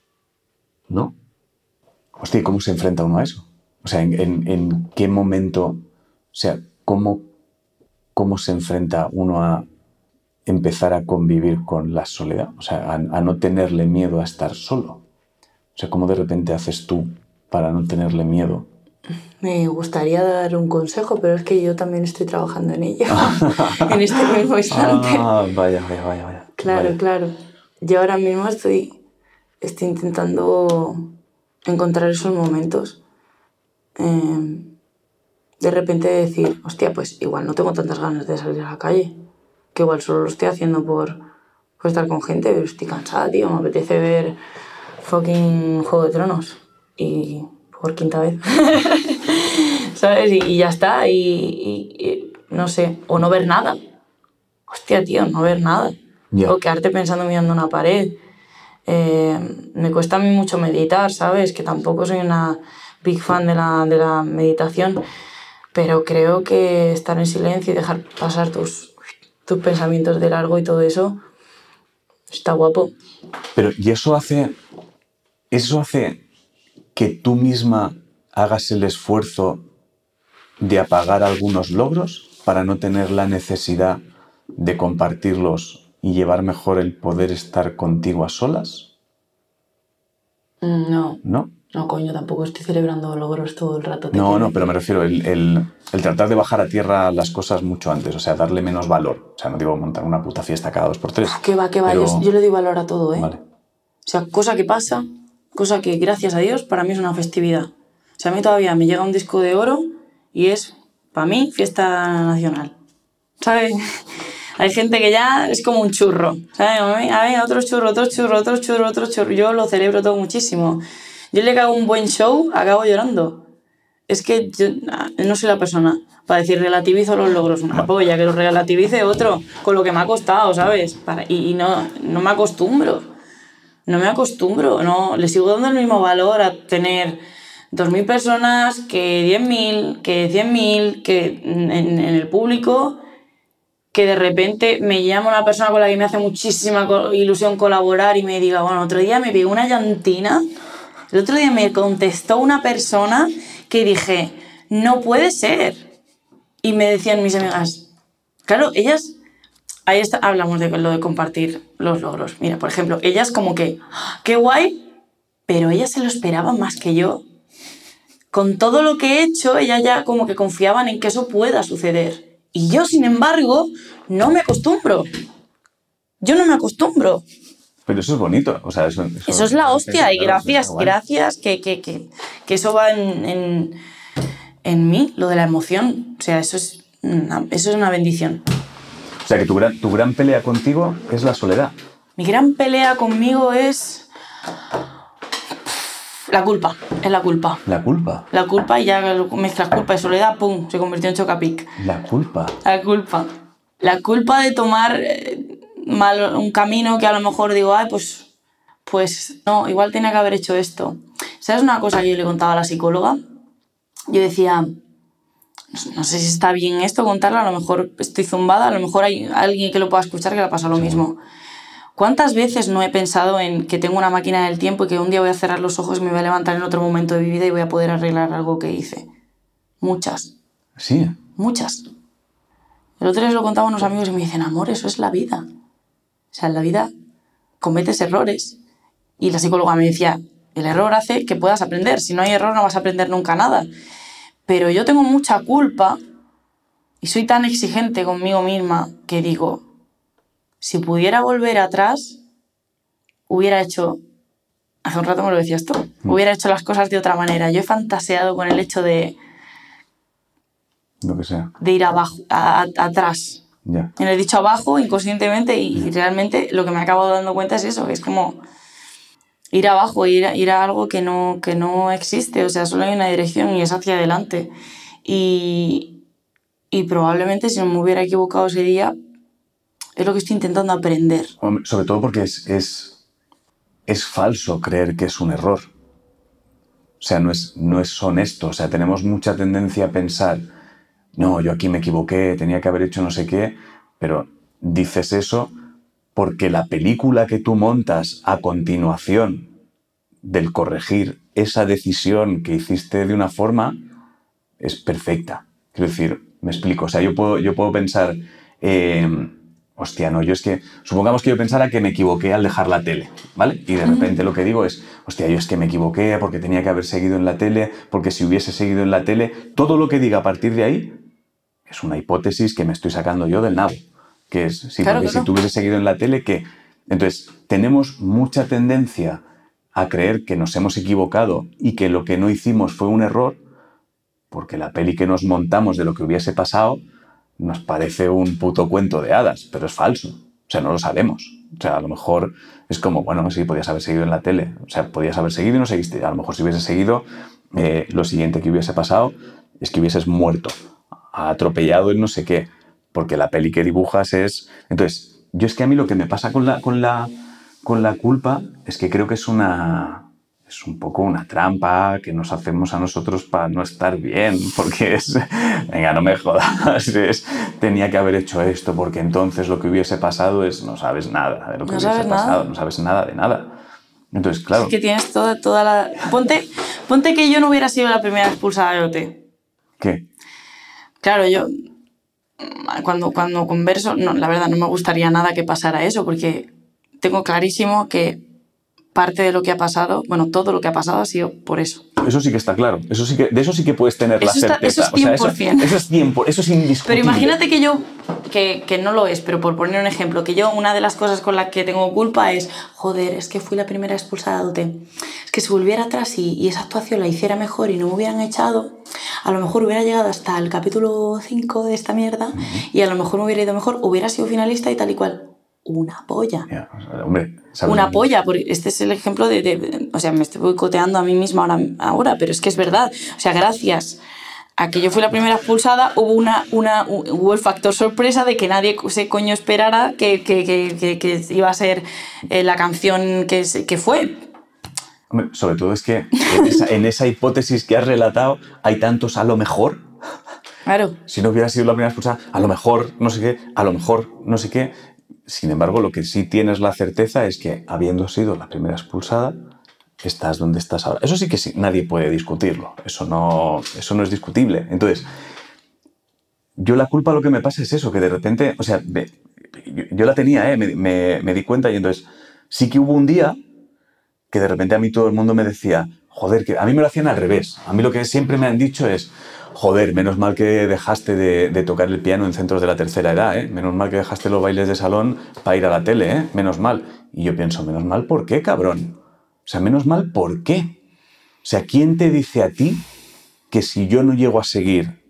¿no? Hostia, ¿cómo se enfrenta uno a eso? O sea, ¿en, en, en qué momento, o sea, cómo, cómo se enfrenta uno a empezar a convivir con la soledad? O sea, a, a no tenerle miedo a estar solo. O sea, ¿cómo de repente haces tú para no tenerle miedo me gustaría dar un consejo, pero es que yo también estoy trabajando en ello, en este mismo instante. Ah, vaya, vaya, vaya, vaya. Claro, vaya. claro. Yo ahora mismo estoy, estoy intentando encontrar esos momentos. Eh, de repente decir, hostia, pues igual no tengo tantas ganas de salir a la calle, que igual solo lo estoy haciendo por, por estar con gente, pero estoy cansada, tío, me apetece ver fucking Juego de Tronos. Y por quinta vez. ¿Sabes? Y, y, ya está. Y, y, y, no sé. O no ver nada. Hostia, tío, no ver nada. Ya. O quedarte pensando mirando una pared. Eh, me cuesta a mí mucho meditar, ¿sabes? Que tampoco soy una big fan de la, de la meditación. Pero creo que estar en silencio y dejar pasar tus, tus pensamientos de largo y todo eso está guapo. Pero, ¿y eso hace. Eso hace que tú misma hagas el esfuerzo de apagar algunos logros para no tener la necesidad de compartirlos y llevar mejor el poder estar contigo a solas? No. ¿No? No, coño, tampoco estoy celebrando logros todo el rato. No, no, pero me refiero el, el, el, tratar de bajar a tierra las cosas mucho antes, o sea, darle menos valor. O sea, no digo montar una puta fiesta cada dos por tres. ¿Qué va, qué va? pero... Yo, yo, le doy valor a todo, ¿eh? Vale. O sea, cosa que pasa, cosa que gracias a Dios para mí es una festividad. O sea, a mí todavía me llega un disco de oro y es, para mí, fiesta nacional. ¿Sabes? Hay gente que ya es como un churro. ¿Sabes? A ver, otro churro, otro churro, otro churro, otro churro. Yo lo celebro todo muchísimo. Yo le hago un buen show, acabo llorando. Es que yo no soy la persona para decir relativizo los logros. Una polla, que los relativice otro con lo que me ha costado, ¿sabes? Para, y, y no, no me acostumbro no me acostumbro, no, le sigo dando el mismo valor a tener 2.000 personas que 10.000, que 100.000, que en, el público, que de repente me llama una persona con la que me hace muchísima ilusión colaborar y me diga, bueno, otro día me pegó una llantina, el otro día me contestó una persona que dije, no puede ser. Y me decían mis amigas, claro, ellas ahí está, hablamos de lo de compartir los logros. Mira, por ejemplo, ellas como que, qué guay, pero ellas se lo esperaban más que yo. Con todo lo que he hecho, ellas ya como que confiaban en que eso pueda suceder. Y yo, sin embargo, no me acostumbro. Yo no me acostumbro. Pero eso es bonito, o sea, eso, eso, eso es la hostia, y gracias, gracias, que, que, que, que eso va en, en, en, mí, lo de la emoción. O sea, eso es una, eso es una bendición. O sea, que tu gran, tu gran pelea contigo es la soledad. Mi gran pelea conmigo es. La culpa, es la culpa. La culpa. La culpa y ya mezclas culpa y soledad, ¡pum! Se convirtió en chocapic. La culpa. La culpa. La culpa de tomar eh, mal un camino que a lo mejor digo, ay, pues. Pues no, igual tenía que haber hecho esto. ¿Sabes una cosa que yo le contaba a la psicóloga? Yo decía, no sé si está bien esto contarlo, a lo mejor estoy zumbada, a lo mejor hay alguien que lo pueda escuchar que le pasa lo sí. mismo. ¿Cuántas veces no he pensado en que tengo una máquina del tiempo y que un día voy a cerrar los ojos y me voy a levantar en otro momento de mi vida y voy a poder arreglar algo que hice? Muchas. Sí. Muchas. El otro día lo contaba a unos amigos y me dicen, amor, eso es la vida. O sea, en la vida cometes errores. Y la psicóloga me decía, el error hace que puedas aprender. Si no hay error no vas a aprender nunca nada. Pero yo tengo mucha culpa y soy tan exigente conmigo misma que digo, si pudiera volver atrás, hubiera hecho, hace un rato me lo decías tú, Mm. hubiera hecho las cosas de otra manera. Yo he fantaseado con el hecho de, Lo que sea. de ir abajo, a- a- atrás. Ya. Lo he dicho abajo inconscientemente y realmente lo que me acabo dando cuenta es eso, que es como ir abajo, ir ir a algo que no, que no existe, o sea, solo hay una dirección y es hacia adelante. Y, y probablemente si no me hubiera equivocado ese es lo que estoy intentando aprender. Sobre todo porque es, es, es falso creer que es un error. O sea, no es, no es honesto. O sea, tenemos mucha tendencia a pensar, no, yo aquí me equivoqué, tenía que haber hecho no sé qué, pero dices eso porque la película que tú montas a continuación del corregir esa decisión que hiciste de una forma es perfecta. Quiero decir, me explico. O sea, yo puedo, yo puedo pensar, eh, hostia, no, yo es que, supongamos que yo pensara que me equivoqué al dejar la tele, ¿vale? Y de repente lo que digo es, hostia, yo es que me equivoqué porque tenía que haber seguido en la tele, porque si hubiese seguido en la tele, todo lo que diga a partir de ahí es una hipótesis que me estoy sacando yo del nabo. Que es, sí, Claro, porque claro. si tú hubieses seguido en la tele, que... Entonces, tenemos mucha tendencia a creer que nos hemos equivocado y que lo que no hicimos fue un error, porque la peli que nos montamos de lo que hubiese pasado nos parece un puto cuento de hadas, pero es falso. O sea, no lo sabemos. O sea, a lo mejor es como, bueno, sí, podías haber seguido en la tele. O sea, podías haber seguido y no seguiste. A lo mejor si hubieses seguido, eh, lo siguiente que hubiese pasado es que hubieses muerto, atropellado en no sé qué, porque la peli que dibujas es... Entonces, yo es que a mí lo que me pasa con la, con la, con la culpa es que creo que es una... Es un poco una trampa que nos hacemos a nosotros para no estar bien, porque es, venga, no me jodas, es, tenía que haber hecho esto, porque entonces lo que hubiese pasado es, no sabes nada de lo que No hubiese sabes nada. pasado, no sabes nada de nada. Entonces, claro, Es que tienes toda, toda la... Ponte, ponte que yo no hubiera sido la primera expulsada de OT. ¿qué? Claro, yo cuando, cuando converso, no, la verdad no me gustaría nada que pasara eso, porque tengo clarísimo que parte de lo que ha pasado, bueno, todo lo que ha pasado ha sido por eso. Eso sí que está claro, eso sí que, de eso sí que puedes tener la está- certeza. eso es O sea, 100%. eso, es 100, eso es indiscutible. Pero imagínate que yo, que, que no lo es, pero por poner un ejemplo, que yo una de las cosas con las que tengo culpa es, joder, es que fui la primera expulsada de OT. Es que si volviera atrás y, y esa actuación la hiciera mejor y no me hubieran echado, a lo mejor hubiera llegado hasta el capítulo 5 de esta mierda y a lo mejor me hubiera ido mejor, hubiera sido finalista y tal y cual. Una polla. Sea, hombre. Una polla, porque este es el ejemplo de, de- de- O sea, me estoy boicoteando a mí misma ahora, ahora, pero es que es verdad. O sea, gracias a que yo fui la primera expulsada, hubo, una, una, hubo el factor sorpresa de que nadie se coño esperara que, que, que, que- iba a ser eh, la canción que, que fue. Hombre, sobre todo es que en esa, en esa hipótesis que has relatado hay tantos a lo mejor. Claro. Si no hubiera sido la primera expulsada, a lo mejor no sé qué, a lo mejor no sé qué. Sin embargo, lo que sí tienes la certeza es que habiendo sido la primera expulsada, estás donde estás ahora. Eso sí que sí, nadie puede discutirlo. Eso no, eso no es discutible. Entonces, yo la culpa lo que me pasa es eso, que de repente, o sea, yo la tenía, ¿eh? me, me- me di cuenta y entonces sí que hubo un día que de repente a mí todo el mundo me decía, joder, que a mí me lo hacían al revés. A mí lo que siempre me han dicho es, joder, menos mal que dejaste de, tocar el piano en centros de la tercera edad, ¿eh? Menos mal que dejaste los bailes de salón para ir a la tele, ¿eh? Menos mal. Y yo pienso, menos mal, ¿por qué, cabrón? O sea, menos mal, ¿por qué? O sea, ¿quién te dice a ti que si yo no llego a seguir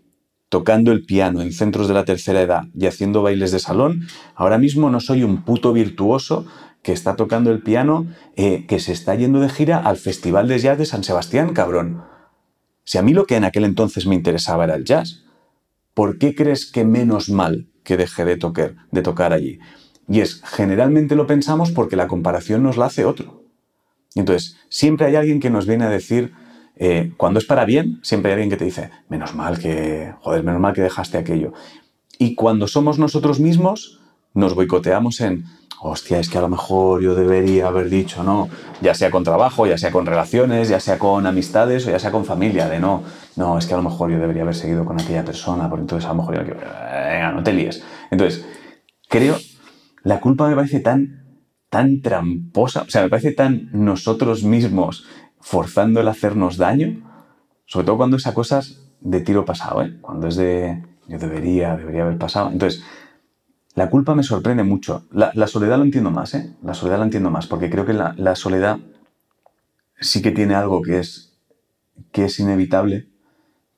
tocando el piano en centros de la tercera edad y haciendo bailes de salón, ahora mismo no soy un puto virtuoso que está tocando el piano, eh, que se está yendo de gira al Festival de Jazz de San Sebastián, cabrón. Si a mí lo que en aquel entonces me interesaba era el jazz, ¿por qué crees que menos mal que dejé de tocar, de tocar allí? Y es, generalmente lo pensamos porque la comparación nos la hace otro. Entonces, siempre hay alguien que nos viene a decir, eh, cuando es para bien, siempre hay alguien que te dice, menos mal que, joder, menos mal que dejaste aquello. Y cuando somos nosotros mismos, nos boicoteamos en, hostia, es que a lo mejor yo debería haber dicho, no, ya sea con trabajo, ya sea con relaciones, ya sea con amistades o ya sea con familia, de no, no, es que a lo mejor yo debería haber seguido con aquella persona, porque entonces a lo mejor yo, venga, no te líes. Entonces, creo la culpa me parece tan, tan tramposa, o sea, me parece tan nosotros mismos forzando el hacernos daño, sobre todo cuando esa cosas de tiro pasado, ¿eh? Cuando es de yo debería, debería haber pasado. Entonces, la culpa me sorprende mucho. La, soledad lo entiendo más, ¿eh? La soledad lo entiendo más, porque creo que la, la soledad sí que tiene algo que es, que es inevitable,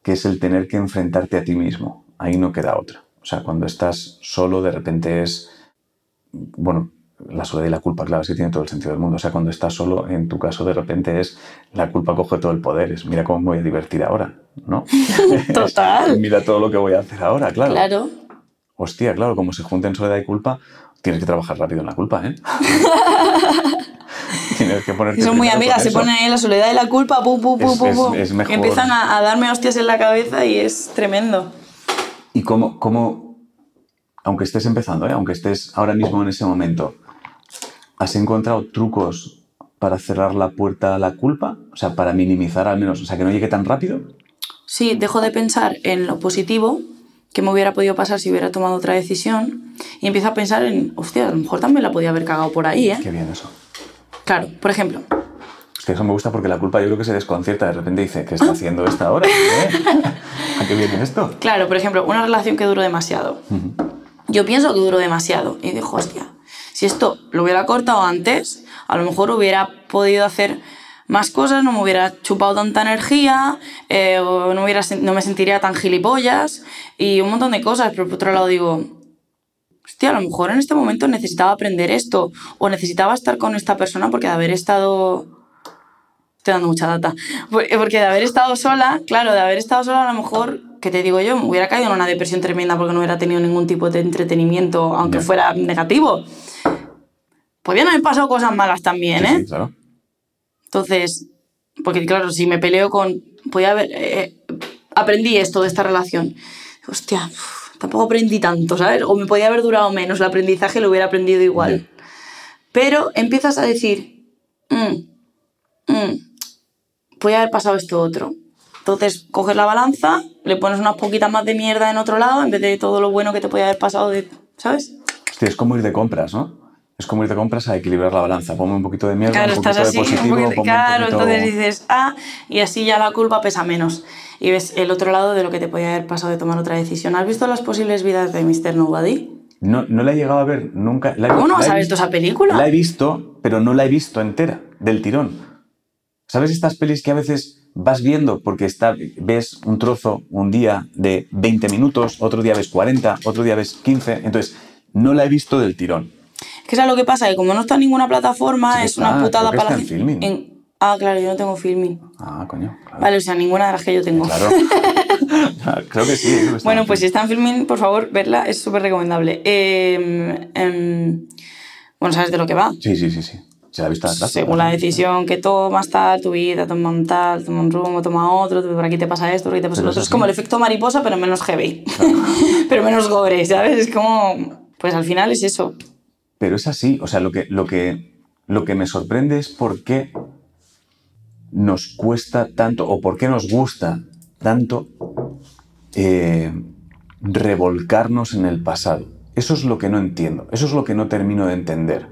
que es el tener que enfrentarte a ti mismo. Ahí no queda otra. O sea, cuando estás solo, de repente es, bueno, la soledad y la culpa, claro, sí tiene todo el sentido del mundo. O sea, cuando estás solo, en tu caso, de repente es la culpa coge todo el poder. Es mira cómo me voy a divertir ahora, ¿no? Total. mira todo lo que voy a hacer ahora, claro. Claro. Hostia, claro, como se junten soledad y culpa, tienes que trabajar rápido en la culpa, ¿eh? tienes que ponerte. Son muy amigas, se ponen ahí la soledad y la culpa, pum, pum, pum, pum. Es, mejor. Empiezan a, darme hostias en la cabeza y es tremendo. ¿Y cómo, cómo aunque estés empezando, ¿eh? aunque estés ahora mismo en ese momento, ¿has encontrado trucos para cerrar la puerta a la culpa? O sea, para minimizar al menos, o sea, que no llegue tan rápido. Sí, dejo de pensar en lo positivo que me hubiera podido pasar si hubiera tomado otra decisión y empiezo a pensar en, hostia, a lo mejor también la podía haber cagado por ahí, ¿eh? Qué bien eso. Claro, por ejemplo. Hostia, eso me gusta porque la culpa yo creo que se desconcierta, de repente dice, ¿qué está ah. haciendo esta ahora? ¿Eh? ¿A qué viene esto? Claro, por ejemplo, una relación que duró demasiado. Yo pienso que duró demasiado y digo, hostia, si esto lo hubiera cortado antes, a lo mejor hubiera podido hacer más cosas, no me hubiera chupado tanta energía, eh, no, hubiera, no me sentiría tan gilipollas y un montón de cosas. Pero por otro lado digo, hostia, a lo mejor en este momento necesitaba aprender esto o necesitaba estar con esta persona porque de haber estado... Estoy dando mucha data. Porque de haber estado sola, claro, de haber estado sola a lo mejor, que te digo yo, me hubiera caído en una depresión tremenda porque no hubiera tenido ningún tipo de entretenimiento, aunque fuera negativo. Podían haber pasado cosas malas también, ¿eh? Sí, claro. Entonces, porque claro, si me peleo con. Podía haber. Eh, aprendí esto de esta relación. Hostia, tampoco aprendí tanto, ¿sabes? O me podía haber durado menos el aprendizaje, lo hubiera aprendido igual. Pero empiezas a decir. Mm, mm, podía haber pasado esto otro. Entonces coges la balanza, le pones unas poquitas más de mierda en otro lado en vez de todo lo bueno que te podía haber pasado, de, ¿sabes? Hostia, es como ir de compras, ¿no? Es como ir de compras a equilibrar la balanza. Ponme un poquito de mierda, claro, un poquito de positivo. claro, entonces dices, ah, y así ya la culpa pesa menos. Y ves el otro lado de lo que te podía haber pasado de tomar otra decisión. ¿Has visto las posibles vidas de Mr. Nobody? No, no la he llegado a ver nunca. ¿Cómo no has visto esa película? La he visto, pero no la he visto entera, del tirón. ¿Sabes estas pelis que a veces vas viendo porque está, ves un trozo un día de 20 minutos, otro día ves 40, otro día ves 15? Entonces, no la he visto del tirón ¿Qué es lo que pasa? Que como no está en ninguna plataforma, es una putada para la gente. Ah, claro, yo no tengo filming. Ah, coño. Vale, o sea, ninguna de las que yo tengo. Claro. creo que sí. bueno, pues si está en filming, por favor, verla, es súper recomendable. Em, em, bueno, ¿sabes de lo que va? Sí, sí, sí, sí. Se la ha visto atrás. Según la decisión que tomas, tal, tu vida, toma un tal, toma un rumbo, toma otro, por aquí te pasa esto, por aquí te pasa lo otro. Es como el efecto mariposa, pero menos heavy. pero menos gore, ¿sabes? Es como. Pues al final es eso. Pero es así, o sea, lo que, lo que, lo que me sorprende es por qué nos cuesta tanto o por qué nos gusta tanto eh, revolcarnos en el pasado. Eso es lo que no entiendo, eso es lo que no termino de entender.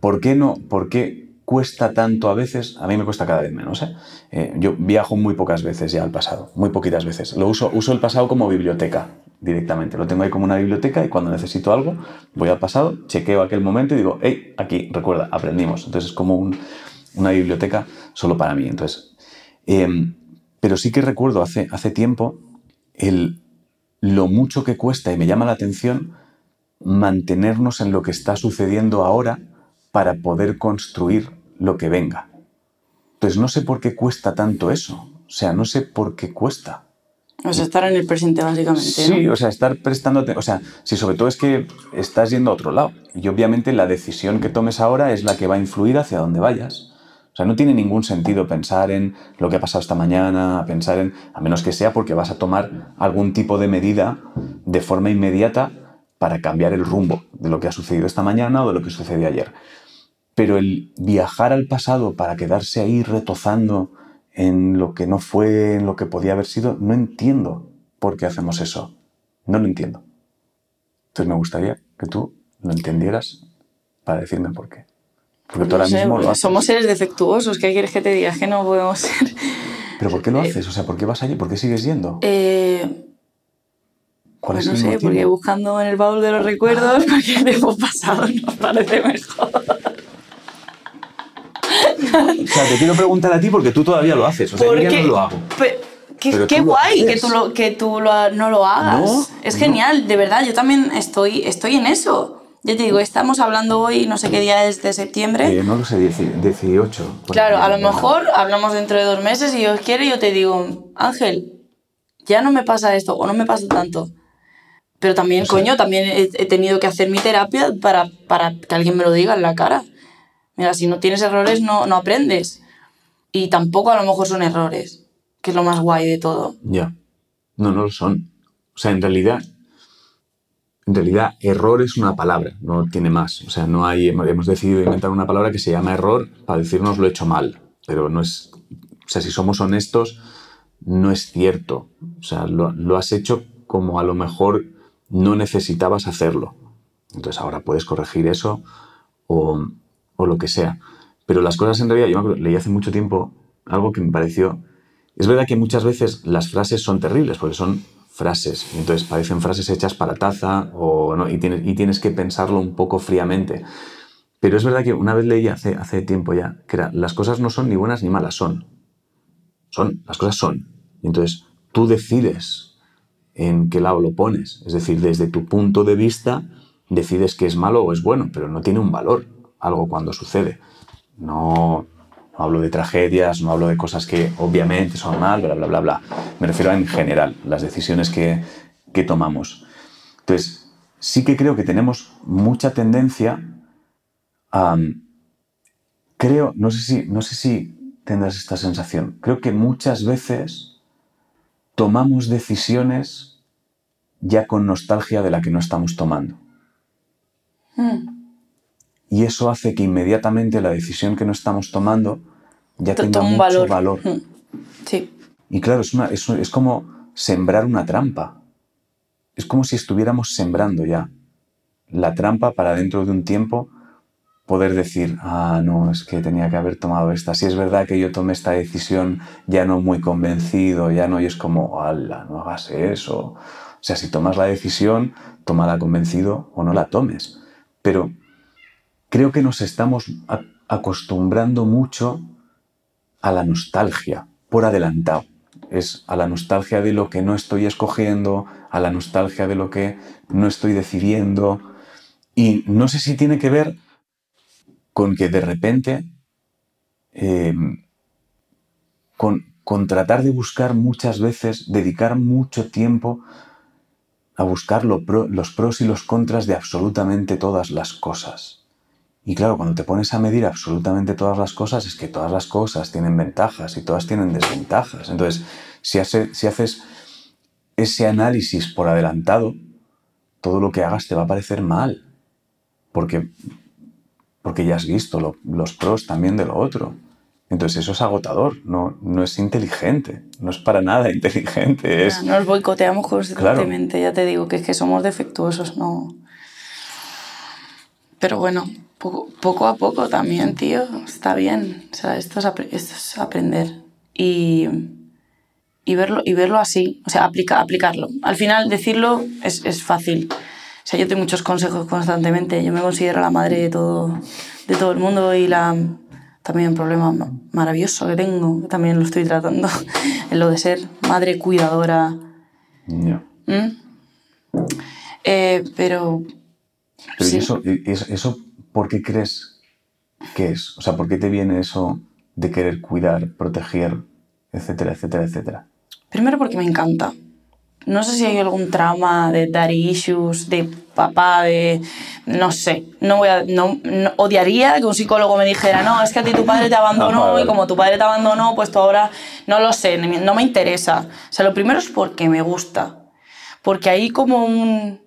¿Por qué no? ¿Por qué cuesta tanto a veces? A mí me cuesta cada vez menos. ¿eh? Eh, yo viajo muy pocas veces ya al pasado, muy poquitas veces. Lo uso, uso el pasado como biblioteca directamente. Lo tengo ahí como una biblioteca y cuando necesito algo voy al pasado, chequeo aquel momento y digo, hey, aquí, recuerda, aprendimos. Entonces es como una biblioteca solo para mí. Entonces, em, pero sí que recuerdo hace, hace tiempo lo mucho que cuesta y me llama la atención mantenernos en lo que está sucediendo ahora para poder construir lo que venga. Entonces no sé por qué cuesta tanto eso. O sea, no sé por qué cuesta. O sea, estar en el presente, básicamente. Sí, o sea, estar prestándote. O sea, si sobre todo es que estás yendo a otro lado. Y obviamente la decisión que tomes ahora es la que va a influir hacia donde vayas. O sea, no tiene ningún sentido pensar en lo que ha pasado esta mañana, pensar en. a menos que sea porque vas a tomar algún tipo de medida de forma inmediata para cambiar el rumbo de lo que ha sucedido esta mañana o de lo que sucedió ayer. Pero el viajar al pasado para quedarse ahí retozando en lo que no fue, en lo que podía haber sido, no entiendo por qué hacemos eso. No lo entiendo. Entonces me gustaría que tú lo entendieras para decirme por qué. Porque tú No ahora sé, mismo lo haces. somos seres defectuosos, ¿qué quieres que te diga? Que no podemos ser. ¿Pero por qué lo haces? O sea, ¿por qué vas allí? ¿Por qué sigues yendo? Eh, ¿Cuál pues es no el sé, motivo? porque buscando en el baúl de los recuerdos, porque el tiempo pasado nos parece mejor. O sea, te quiero preguntar a ti porque tú todavía lo haces. O sea, yo ya no lo hago. Pe- qué guay que tú, lo, que tú lo- no lo hagas. No, es no. genial, de verdad. Yo también estoy, estoy en eso. Ya te digo, estamos hablando hoy, no sé qué día es de septiembre. Eh, no lo sé, 10 18. por Claro, a lo mejor hablamos dentro de dos meses y yo quiero y yo te digo, Ángel, ya no me pasa esto o no me pasa tanto. Pero también, O sea- coño, también he, he tenido que hacer mi terapia para, para que alguien me lo diga en la cara. Mira, si no tienes errores, no, no aprendes. Y tampoco a lo mejor son errores, que es lo más guay de todo. Ya. No, no lo son. O sea, en realidad, en realidad, error es una palabra, no tiene más. O sea, no hay, hemos decidido inventar una palabra que se llama error para decirnos lo he hecho mal. Pero no es, o sea, si somos honestos, no es cierto. O sea, lo, lo has hecho como a lo mejor no necesitabas hacerlo. Entonces ahora puedes corregir eso o, o lo que sea. Pero las cosas en realidad, yo me acuerdo, leí hace mucho tiempo algo que me pareció... Es verdad que muchas veces las frases son terribles porque son frases y entonces parecen frases hechas para taza o no, y, tienes, y tienes que pensarlo un poco fríamente. Pero es verdad que una vez leí hace, hace tiempo ya que las cosas no son ni buenas ni malas, son. Son, las cosas son. Y entonces tú decides en qué lado lo pones. Es decir, desde tu punto de vista decides que es malo o es bueno, pero no tiene un valor algo cuando sucede. No, no hablo de tragedias, no hablo de cosas que obviamente son mal, bla, bla, bla, bla. Me refiero a en general, las decisiones que, que tomamos. Entonces, sí que creo que tenemos mucha tendencia a... Creo, no sé si, no sé si tendrás esta sensación, creo que muchas veces tomamos decisiones ya con nostalgia de la que no estamos tomando. Mm. Y eso hace que inmediatamente la decisión que no estamos tomando ya tenga mucho valor. valor. Mm. Sí. Y claro, es, una, es, es como sembrar una trampa. Es como si estuviéramos sembrando ya la trampa para dentro de un tiempo poder decir, ah, no, es que tenía que haber tomado esta. Si es verdad que yo tomé esta decisión ya no muy convencido, ya no, y es como, ala, no hagas eso. O sea, si tomas la decisión, tómala convencido o no la tomes. Pero creo que nos estamos acostumbrando mucho a la nostalgia, por adelantado. Es a la nostalgia de lo que no estoy escogiendo, a la nostalgia de lo que no estoy decidiendo. Y no sé si tiene que ver con que de repente, eh, con, tratar de buscar muchas veces, dedicar mucho tiempo a buscar los pros y los contras de absolutamente todas las cosas. Y claro, cuando te pones a medir absolutamente todas las cosas, es que todas las cosas tienen ventajas y todas tienen desventajas. Entonces, si, hace- si haces ese análisis por adelantado, todo lo que hagas te va a parecer mal. Porque, porque ya has visto lo- los pros también de lo otro. Entonces eso es agotador, no, no es inteligente, no es para nada inteligente. Es, Nos boicoteamos constantemente, ya te digo, que es que somos defectuosos, no. Pero bueno, poco, poco a poco también, tío, está bien. O sea, esto es, esto es aprender. Y, y, verlo, y verlo así, o sea, aplica, aplicarlo. Al final, decirlo es, es fácil. O sea, yo tengo muchos consejos constantemente. Yo me considero la madre de todo, de todo el mundo y la, también un problema ma- maravilloso que tengo, que también lo estoy tratando, en lo de ser madre cuidadora. Ya. ¿Mm? Eh, pero Pero ¿y Sí. eso, y eso, eso por qué crees que es? O sea, ¿por qué te viene eso de querer cuidar, proteger, etcétera, etcétera, etcétera? primero porque me encanta. No sé si hay algún trauma de daddy issues, de papá, de... No sé. No voy a... No, no- odiaría que un psicólogo me dijera, no, es que a ti tu padre te abandonó Ah, vale. y como tu padre te abandonó, pues tú ahora... No lo sé, no me interesa. O sea, lo primero es porque me gusta. Porque hay como un...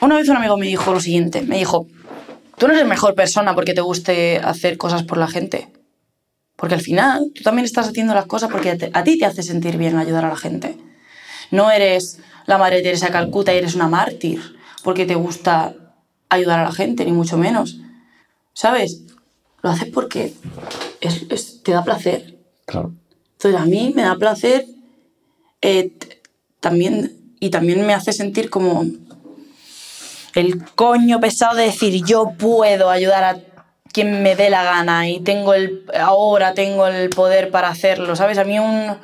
Una vez un amigo me dijo lo siguiente, me dijo, tú no eres mejor persona porque te guste hacer cosas por la gente. Porque al final tú también estás haciendo las cosas porque a te- a ti te hace sentir bien ayudar a la gente. No eres la Madre Teresa de Calcuta y eres una mártir porque te gusta ayudar a la gente, ni mucho menos. ¿Sabes? Lo haces porque es- es- te da placer. Claro. Entonces a mí me da placer eh, también y también me hace sentir como el coño pesado de decir yo puedo ayudar a quien me dé la gana y tengo el ahora tengo el poder para hacerlo, ¿sabes? A mí un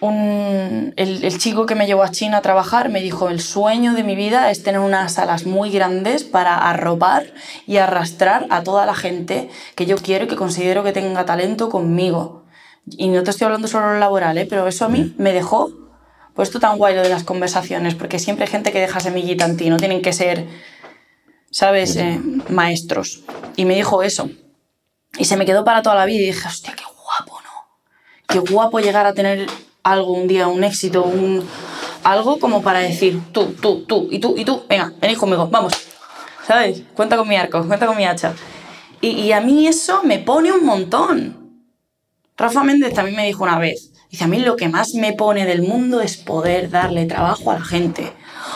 un, el, el chico que me llevó a China a trabajar me dijo, el sueño de mi vida es tener unas salas muy grandes para arropar y arrastrar a toda la gente que yo quiero y que considero que tenga talento conmigo. Y no te estoy hablando solo de lo laboral, ¿eh? pero eso a mí me dejó, pues esto tan guay lo de las conversaciones, porque siempre hay gente que deja semillita en ti, no tienen que ser, ¿sabes?, Eh, maestros. Y me dijo eso. Y se me quedó para toda la vida y dije, hostia, qué guapo, ¿no? Qué guapo llegar a tener algo un día, un éxito, un algo como para decir, tú, tú, tú y tú y tú, venga, venid conmigo, vamos. ¿Sabes? Cuenta con mi arco, cuenta con mi hacha. Y, y a mí eso me pone un montón. Rafa Méndez también me dijo una vez, dice, a mí lo que más me pone del mundo es poder darle trabajo a la gente.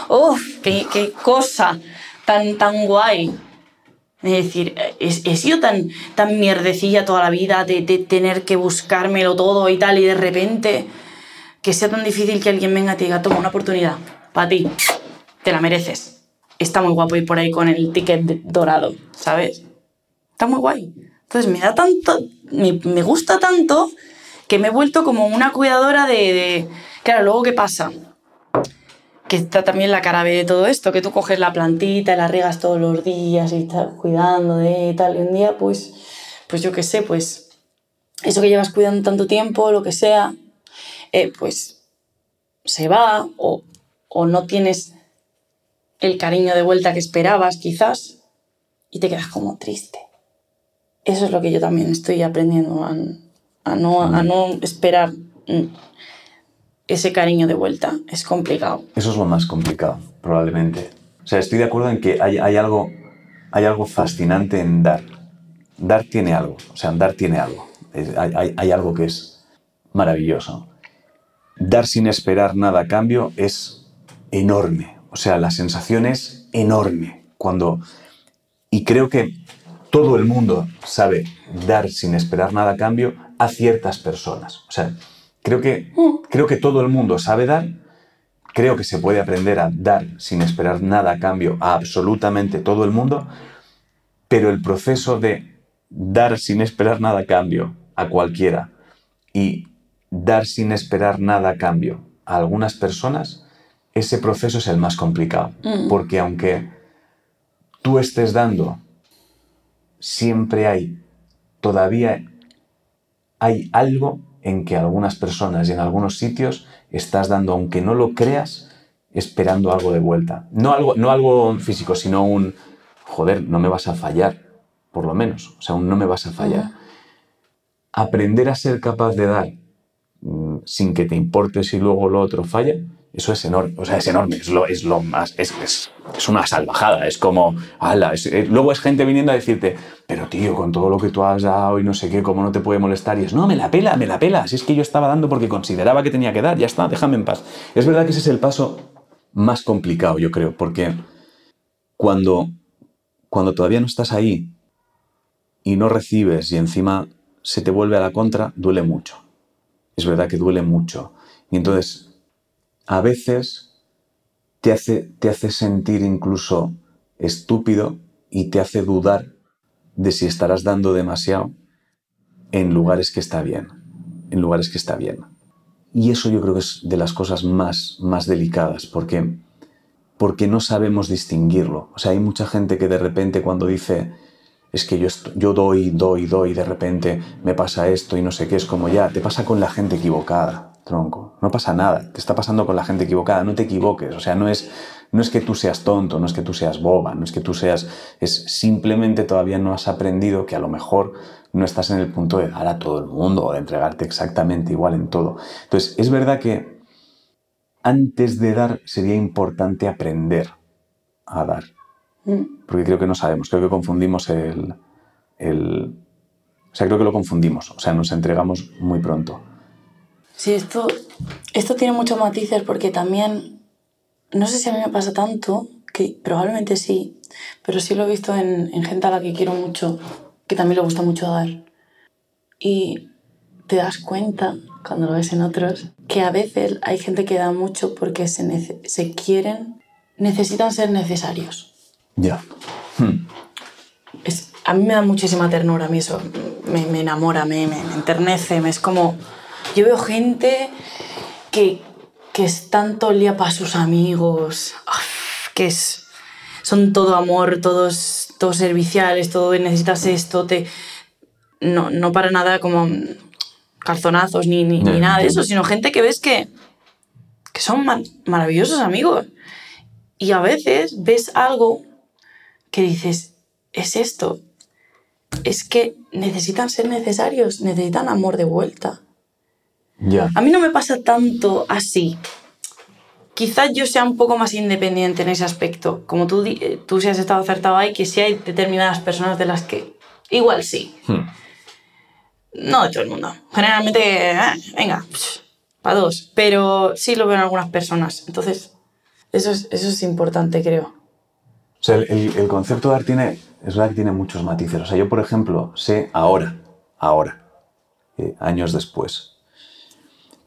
¡Uf! ¡Qué, cosa tan, tan guay! Es decir, he, sido tan, tan mierdecilla toda la vida de, de tener que buscármelo todo y tal, y de repente que sea tan difícil que alguien venga y te diga, toma una oportunidad, para ti, te la mereces. Está muy guapo ir por ahí con el ticket dorado, ¿sabes? Está muy guay. Entonces me da tanto, me, me gusta tanto que me he vuelto como una cuidadora de. Claro, luego ¿qué pasa? que está también la cara de todo esto, que tú coges la plantita y la riegas todos los días y estás cuidando de tal, y un día pues, pues yo qué sé, pues eso que llevas cuidando tanto tiempo, lo que sea, eh, pues se va o, o no tienes el cariño de vuelta que esperabas quizás y te quedas como triste. Eso es lo que yo también estoy aprendiendo a no, a no esperar mm, ese cariño de vuelta. Es complicado. Eso es lo más complicado, probablemente. O sea, estoy de acuerdo en que hay, hay algo, hay algo fascinante en dar. Dar tiene algo, o sea, dar tiene algo. Es- hay- hay algo que es maravilloso. Dar sin esperar nada a cambio es enorme. O sea, la sensación es enorme. Cuando. Y creo que todo el mundo sabe dar sin esperar nada a cambio a ciertas personas. O sea, creo que, creo que todo el mundo sabe dar. Creo que se puede aprender a dar sin esperar nada a cambio a absolutamente todo el mundo, pero el proceso de dar sin esperar nada a cambio a cualquiera y dar sin esperar nada a cambio a algunas personas, ese proceso es el más complicado. Porque aunque tú estés dando, siempre hay, todavía hay algo en que algunas personas y en algunos sitios estás dando, aunque no lo creas, esperando algo de vuelta. No algo, no algo físico, sino un, joder, no me vas a fallar, por lo menos. O sea, un no me vas a fallar. Aprender a ser capaz de dar mm, sin que te importe si luego lo otro falla, eso es enorme. O sea, es enorme, es lo, es lo más, es, es, es una salvajada. Es como, ala, eh, luego es gente viniendo a decirte, pero tío, con todo lo que tú has dado y no sé qué, ¿cómo no te puede molestar? Y es, no, me la pela, me la pela. Si es que yo estaba dando porque consideraba que tenía que dar, ya está, déjame en paz. Es verdad que ese es el paso más complicado, yo creo, porque cuando, cuando todavía no estás ahí y no recibes y encima se te vuelve a la contra, duele mucho. Es verdad que duele mucho. Y entonces, a veces te hace, te hace sentir incluso estúpido y te hace dudar de si estarás dando demasiado en lugares que está bien. En lugares que está bien. Y eso yo creo que es de las cosas más, más delicadas, porque, porque no sabemos distinguirlo. O sea, hay mucha gente que de repente cuando dice, es que yo, yo doy, doy, doy, de repente me pasa esto y no sé qué, es como ya, te pasa con la gente equivocada, tronco. No pasa nada, te está pasando con la gente equivocada, no te equivoques. O sea, no es, no es que tú seas tonto, no es que tú seas boba, no es que tú seas, es simplemente todavía no has aprendido que a lo mejor no estás en el punto de dar a todo el mundo o de entregarte exactamente igual en todo. Entonces, es verdad que antes de dar sería importante aprender a dar. Porque creo que no sabemos, creo que confundimos el, el... O sea, creo que lo confundimos, o sea, nos entregamos muy pronto. Sí, esto, esto tiene muchos matices porque también, no sé si a mí me pasa tanto que probablemente sí, pero sí lo he visto en, en gente a la que quiero mucho, que también le gusta mucho dar. Y te das cuenta, cuando lo ves en otros, que a veces hay gente que da mucho porque se, se quieren, necesitan ser necesarios. Ya. Hmm. Es, a mí me da muchísima ternura, a mí eso me, me enamora, me, me, me enternece, me es como... Yo veo gente que, que están todo el día para sus amigos, que es, son todo amor, todos, todos serviciales, todo necesitas esto, te... No, no para nada como calzonazos ni, ni, ni nada de eso, sino gente que ves que, que son ma- maravillosos amigos. Y a veces ves algo que dices, es esto. Es que necesitan ser necesarios, necesitan amor de vuelta. A mí no me pasa tanto así. Quizás yo sea un poco más independiente en ese aspecto. Como tú, eh, tú sí has estado acertado ahí, que sí hay determinadas personas de las que igual sí. Hmm. No de todo el mundo. Generalmente, eh, venga, para dos. Pero sí lo veo en algunas personas. Entonces, eso es, eso es importante, creo. O sea, el, el- el concepto de dar tiene, es verdad que tiene muchos matices. O sea, yo, por ejemplo, sé ahora, ahora, eh, años después,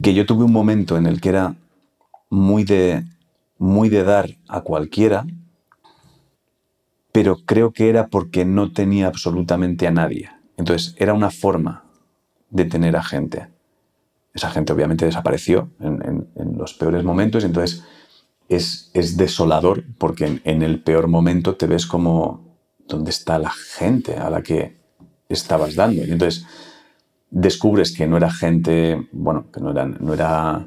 que yo tuve un momento en el que era muy de, muy de dar a cualquiera, pero creo que era porque no tenía absolutamente a nadie. Entonces, era una forma de tener a gente. Esa gente obviamente desapareció en, los peores momentos, y entonces es, es desolador porque en, el peor momento te ves como dónde está la gente a la que estabas dando. Entonces descubres que no era gente, bueno, que no eran, no era,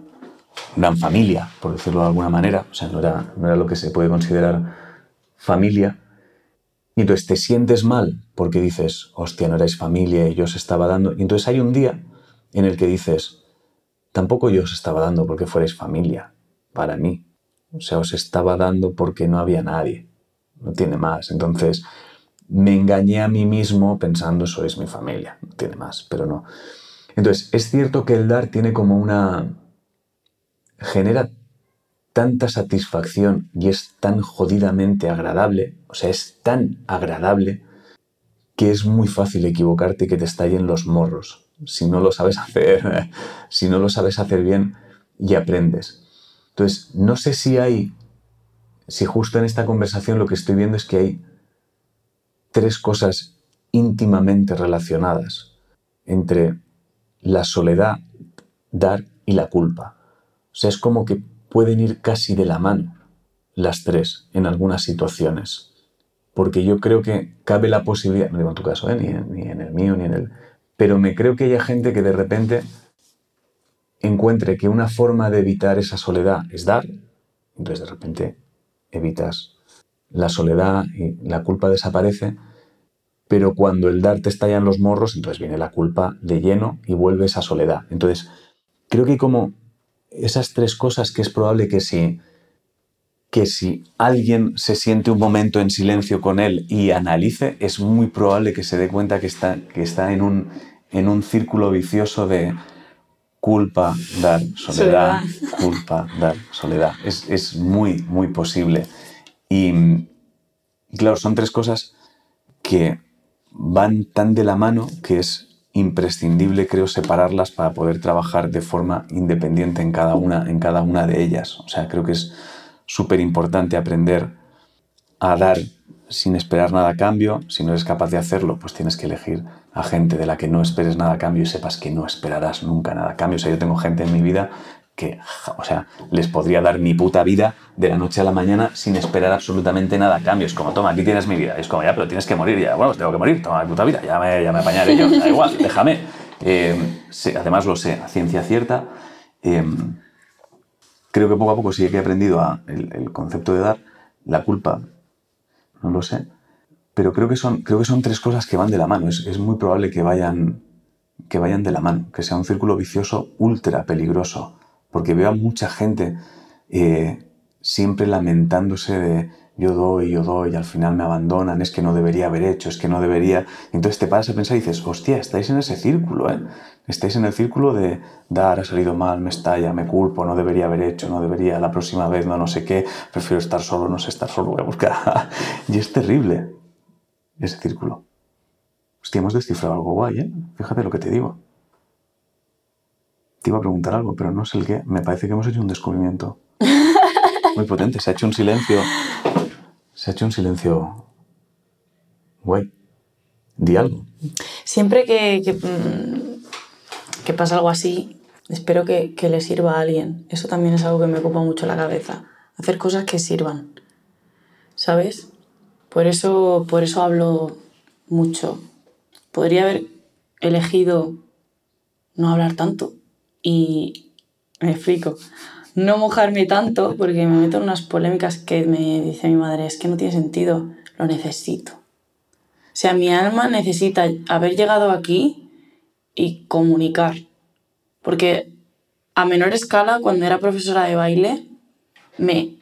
no eran familia, por decirlo de alguna manera, o sea, no era, no era lo que se puede considerar familia. Y entonces te sientes mal porque dices, hostia, no erais familia y yo os estaba dando. Y entonces hay un día en el que dices, tampoco yo os estaba dando porque fuerais familia, para mí. O sea, os estaba dando porque no había nadie. No tiene más. Entonces, me engañé a mí mismo pensando, sois mi familia. Tiene más, pero no. Entonces, es cierto que el dar tiene como una... genera tanta satisfacción y es tan jodidamente agradable, o sea, es tan agradable que es muy fácil equivocarte y que te estallen los morros si no lo sabes hacer, si no lo sabes hacer bien y aprendes. Entonces, no sé si hay, si justo en esta conversación lo que estoy viendo es que hay tres cosas íntimamente relacionadas entre la soledad, dar y la culpa. O sea, es como que pueden ir casi de la mano las tres en algunas situaciones. Porque yo creo que cabe la posibilidad, no digo en tu caso, ¿eh? ni, en, ni en el mío, ni en el... Pero me creo que haya gente que de repente encuentre que una forma de evitar esa soledad es dar, entonces de repente evitas la soledad y la culpa desaparece, pero cuando el dar te estalla en los morros, entonces viene la culpa de lleno y vuelve esa soledad. Entonces, creo que como esas tres cosas que es probable que si, que si alguien se siente un momento en silencio con él y analice, es muy probable que se dé cuenta que está, que está en, un, en un círculo vicioso de culpa, dar, soledad, Soledad. culpa, dar, soledad. Es, es muy, muy posible. Y, claro, son tres cosas que van tan de la mano que es imprescindible, creo, separarlas para poder trabajar de forma independiente en cada una, en cada una de ellas. O sea, creo que es súper importante aprender a dar sin esperar nada a cambio. Si no eres capaz de hacerlo, pues tienes que elegir a gente de la que no esperes nada a cambio y sepas que no esperarás nunca nada a cambio. O sea, yo tengo gente en mi vida que, o sea, les podría dar mi puta vida de la noche a la mañana sin esperar absolutamente nada a cambio. Es como, toma, aquí tienes mi vida. Es como, ya, pero tienes que morir ya. Bueno, pues tengo que morir, toma mi puta vida, ya me, ya me apañaré yo, da igual, déjame. Eh, sé, además lo sé, a ciencia cierta. Eh, creo que poco a poco sí que he aprendido a el, el concepto de dar, la culpa, no lo sé, pero creo que son, creo que son tres cosas que van de la mano. Es, es muy probable que vayan, que vayan de la mano, que sea un círculo vicioso ultra peligroso, porque veo a mucha gente eh, siempre lamentándose de yo doy, yo doy, y al final me abandonan, es que no debería haber hecho, es que no debería. entonces te paras a pensar y dices, hostia, estáis en ese círculo, ¿eh? Estáis en el círculo de dar, ha salido mal, me estalla, me culpo, no debería haber hecho, no debería, la próxima vez no, no sé qué, prefiero estar solo, no sé estar solo, voy a buscar. y es terrible ese círculo. Hostia, hemos descifrado algo guay, ¿eh? Fíjate lo que te digo. Te iba a preguntar algo, pero no sé el qué. Me parece que hemos hecho un descubrimiento muy potente. Se ha hecho un silencio se ha hecho un silencio. Guay. Di algo. Siempre que, que, mm, pasa algo así, espero que, le sirva a alguien. Eso también es algo que me ocupa mucho la cabeza. Hacer cosas que sirvan. ¿Sabes? Por eso, por eso hablo mucho. Podría haber elegido no hablar tanto. Y me explico no mojarme tanto porque me meto en unas polémicas que me dice mi madre, es que no tiene sentido, lo necesito. O sea, mi alma necesita haber llegado aquí y comunicar. Porque a menor escala, cuando era profesora de baile, me,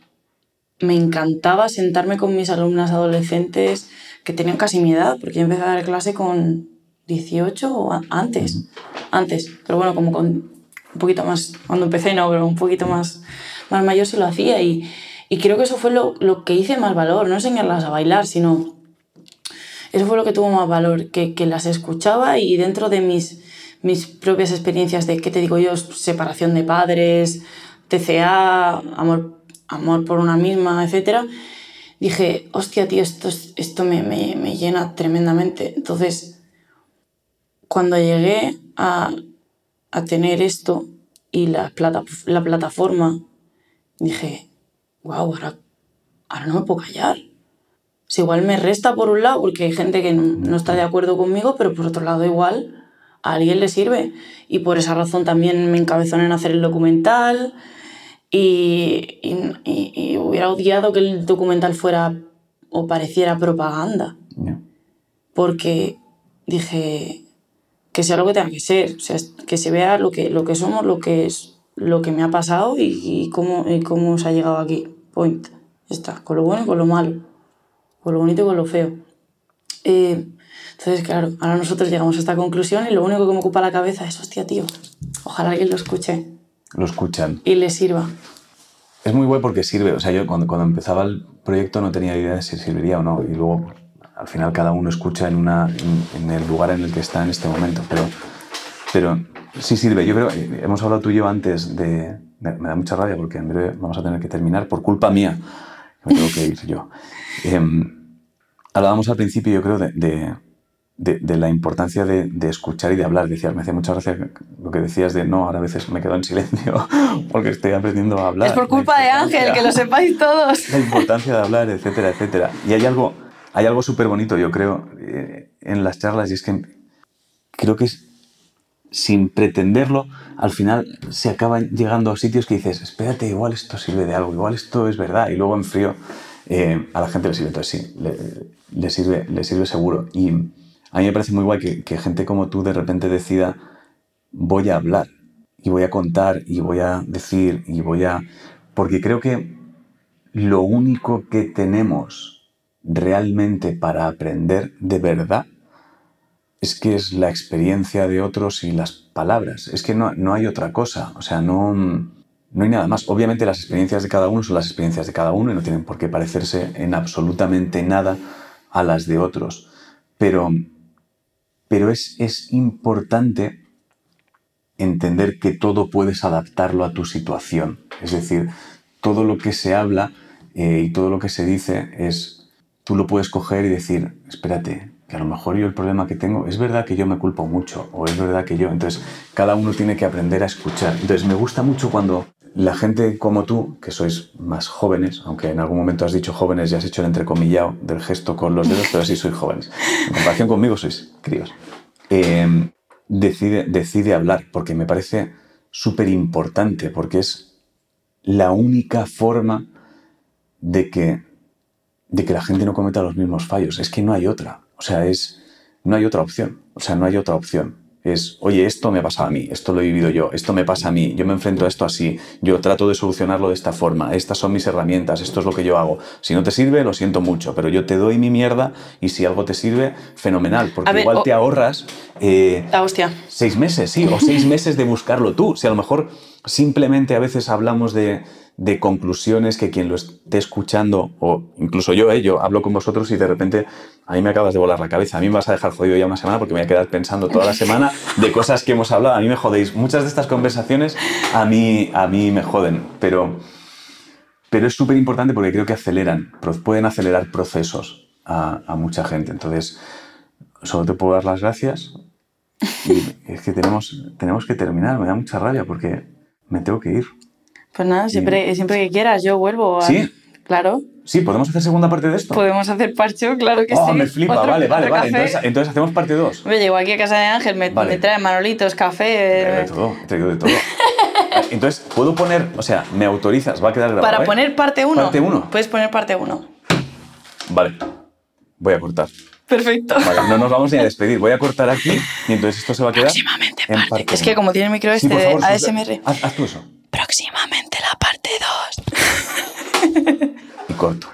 me encantaba sentarme con mis alumnas adolescentes que tenían casi mi edad, porque yo empecé a dar clase con 18 o antes. Antes, pero bueno, como con un poquito más, cuando empecé no, pero un poquito más, más mayor sí lo hacía y, y creo que eso fue lo, lo, que hice más valor, no enseñarlas a bailar, sino eso fue lo que tuvo más valor, que, que las escuchaba y dentro de mis, mis propias experiencias de, ¿qué te digo yo? Separación de padres, TCA, amor, amor por una misma, etc. Dije, hostia, tío, esto, esto me, me, me llena tremendamente. Entonces, cuando llegué a, a tener esto y la, plata, la plataforma, dije, wow, ahora, ahora no me puedo callar. Si igual me resta por un lado, porque hay gente que no, está de acuerdo conmigo, pero por otro lado igual a alguien le sirve. Y por esa razón también me encabezó en hacer el documental y, y, hubiera odiado que el documental fuera o pareciera propaganda. Porque dije, que sea lo que tenga que ser, o sea, que se vea lo que, lo que somos, lo que es lo que me ha pasado y, cómo, y cómo se ha llegado aquí. Point. Está, con lo bueno y con lo malo, con lo bonito y con lo feo. Eh, entonces, claro, ahora nosotros llegamos a esta conclusión y lo único que me ocupa la cabeza es, hostia, tío, ojalá alguien lo escuche. Lo escuchan. Y le sirva. Es muy bueno porque sirve. O sea, yo cuando, cuando empezaba el proyecto no tenía idea de si serviría o no. Y luego al final cada uno escucha en, una, en, el lugar en el que está en este momento, pero, pero sí sirve. Yo creo, eh, hemos hablado tú y yo antes de, me, da mucha rabia porque en breve vamos a tener que terminar por culpa mía, me tengo que ir yo. Em, hablábamos al principio, yo creo, de, de, de la importancia de, escuchar y de hablar. Decías, me hacía mucha gracia lo que decías de no, ahora a veces me quedo en silencio porque estoy aprendiendo a hablar. Es por culpa de Ángel, que lo sepáis todos. La importancia de hablar, etcétera, etcétera. Y hay algo hay algo súper bonito, yo creo, eh, en las charlas y es que creo que sin pretenderlo, al final se acaban llegando a sitios que dices, espérate, igual esto sirve de algo, igual esto es verdad, y luego en frío eh, a la gente le sirve, entonces sí, le, sirve, le sirve seguro. Y a mí me parece muy guay que, que gente como tú de repente decida, voy a hablar, y voy a contar, y voy a decir, y voy a... Porque creo que lo único que tenemos realmente para aprender de verdad es que es la experiencia de otros y las palabras. Es que no, no hay otra cosa. O sea, no, no hay nada más. Obviamente las experiencias de cada uno son las experiencias de cada uno y no tienen por qué parecerse en absolutamente nada a las de otros. Pero, pero es, es importante entender que todo puedes adaptarlo a tu situación. Es decir, todo lo que se habla eh, y todo lo que se dice es tú lo puedes coger y decir, espérate, que a lo mejor yo el problema que tengo, es verdad que yo me culpo mucho, o es verdad que yo, entonces cada uno tiene que aprender a escuchar. Entonces me gusta mucho cuando la gente como tú, que sois más jóvenes, aunque en algún momento has dicho jóvenes y has hecho el entrecomillado del gesto con los dedos, pero sí sois jóvenes. En comparación conmigo sois críos. Em, decide, decide hablar, porque me parece súper importante, porque es la única forma de que de que la gente no cometa los mismos fallos. Es que no hay otra. O sea, es, no hay otra opción. O sea, no hay otra opción. es, oye, esto me pasa a mí, esto lo he vivido yo, esto me pasa a mí, yo me enfrento a esto así, yo trato de solucionarlo de esta forma, estas son mis herramientas, esto es lo que yo hago. Si no te sirve, lo siento mucho, pero yo te doy mi mierda y si algo te sirve, fenomenal, porque ver, igual o- te ahorras eh, La hostia. seis meses, sí, o seis meses de buscarlo tú. Si a lo mejor simplemente a veces hablamos de, de conclusiones que quien lo esté escuchando, o incluso yo, eh, yo hablo con vosotros y de repente a mí me acabas de volar la cabeza. A mí me vas a dejar jodido ya una semana porque me voy a quedar pensando toda la semana de cosas que hemos hablado. A mí me jodéis. Muchas de estas conversaciones a mí, a mí me joden, pero, pero es súper importante porque creo que aceleran, pueden acelerar procesos a, a mucha gente. Entonces, solo te puedo dar las gracias y es que tenemos, tenemos que terminar, me da mucha rabia porque me tengo que ir. Pues nada, siempre, siempre que quieras, yo vuelvo. a- ¿Sí? Claro. Sí, ¿podemos hacer segunda parte de esto? Podemos hacer parcho, claro que oh, sí. me flipa, Otro- vale, vale, vale. Entonces, entonces hacemos parte 2. Hombre, llego aquí a casa de Ángel, me, Vale. me trae manolitos, De café. todo, he traído de todo. Entonces, puedo poner, o sea, me autorizas, va a quedar grabado. Para ¿eh? poner parte 1. Parte 1. Puedes poner parte 1. Vale, voy a cortar. Perfecto. Vale, no nos vamos ni a despedir. Voy a cortar aquí y entonces esto se va a quedar. Próximamente en parte. Es que como tiene el micro Sí, este por de favor, sí, ASMR. Haz, haz tú eso. Próximamente la parte 2. Y corto.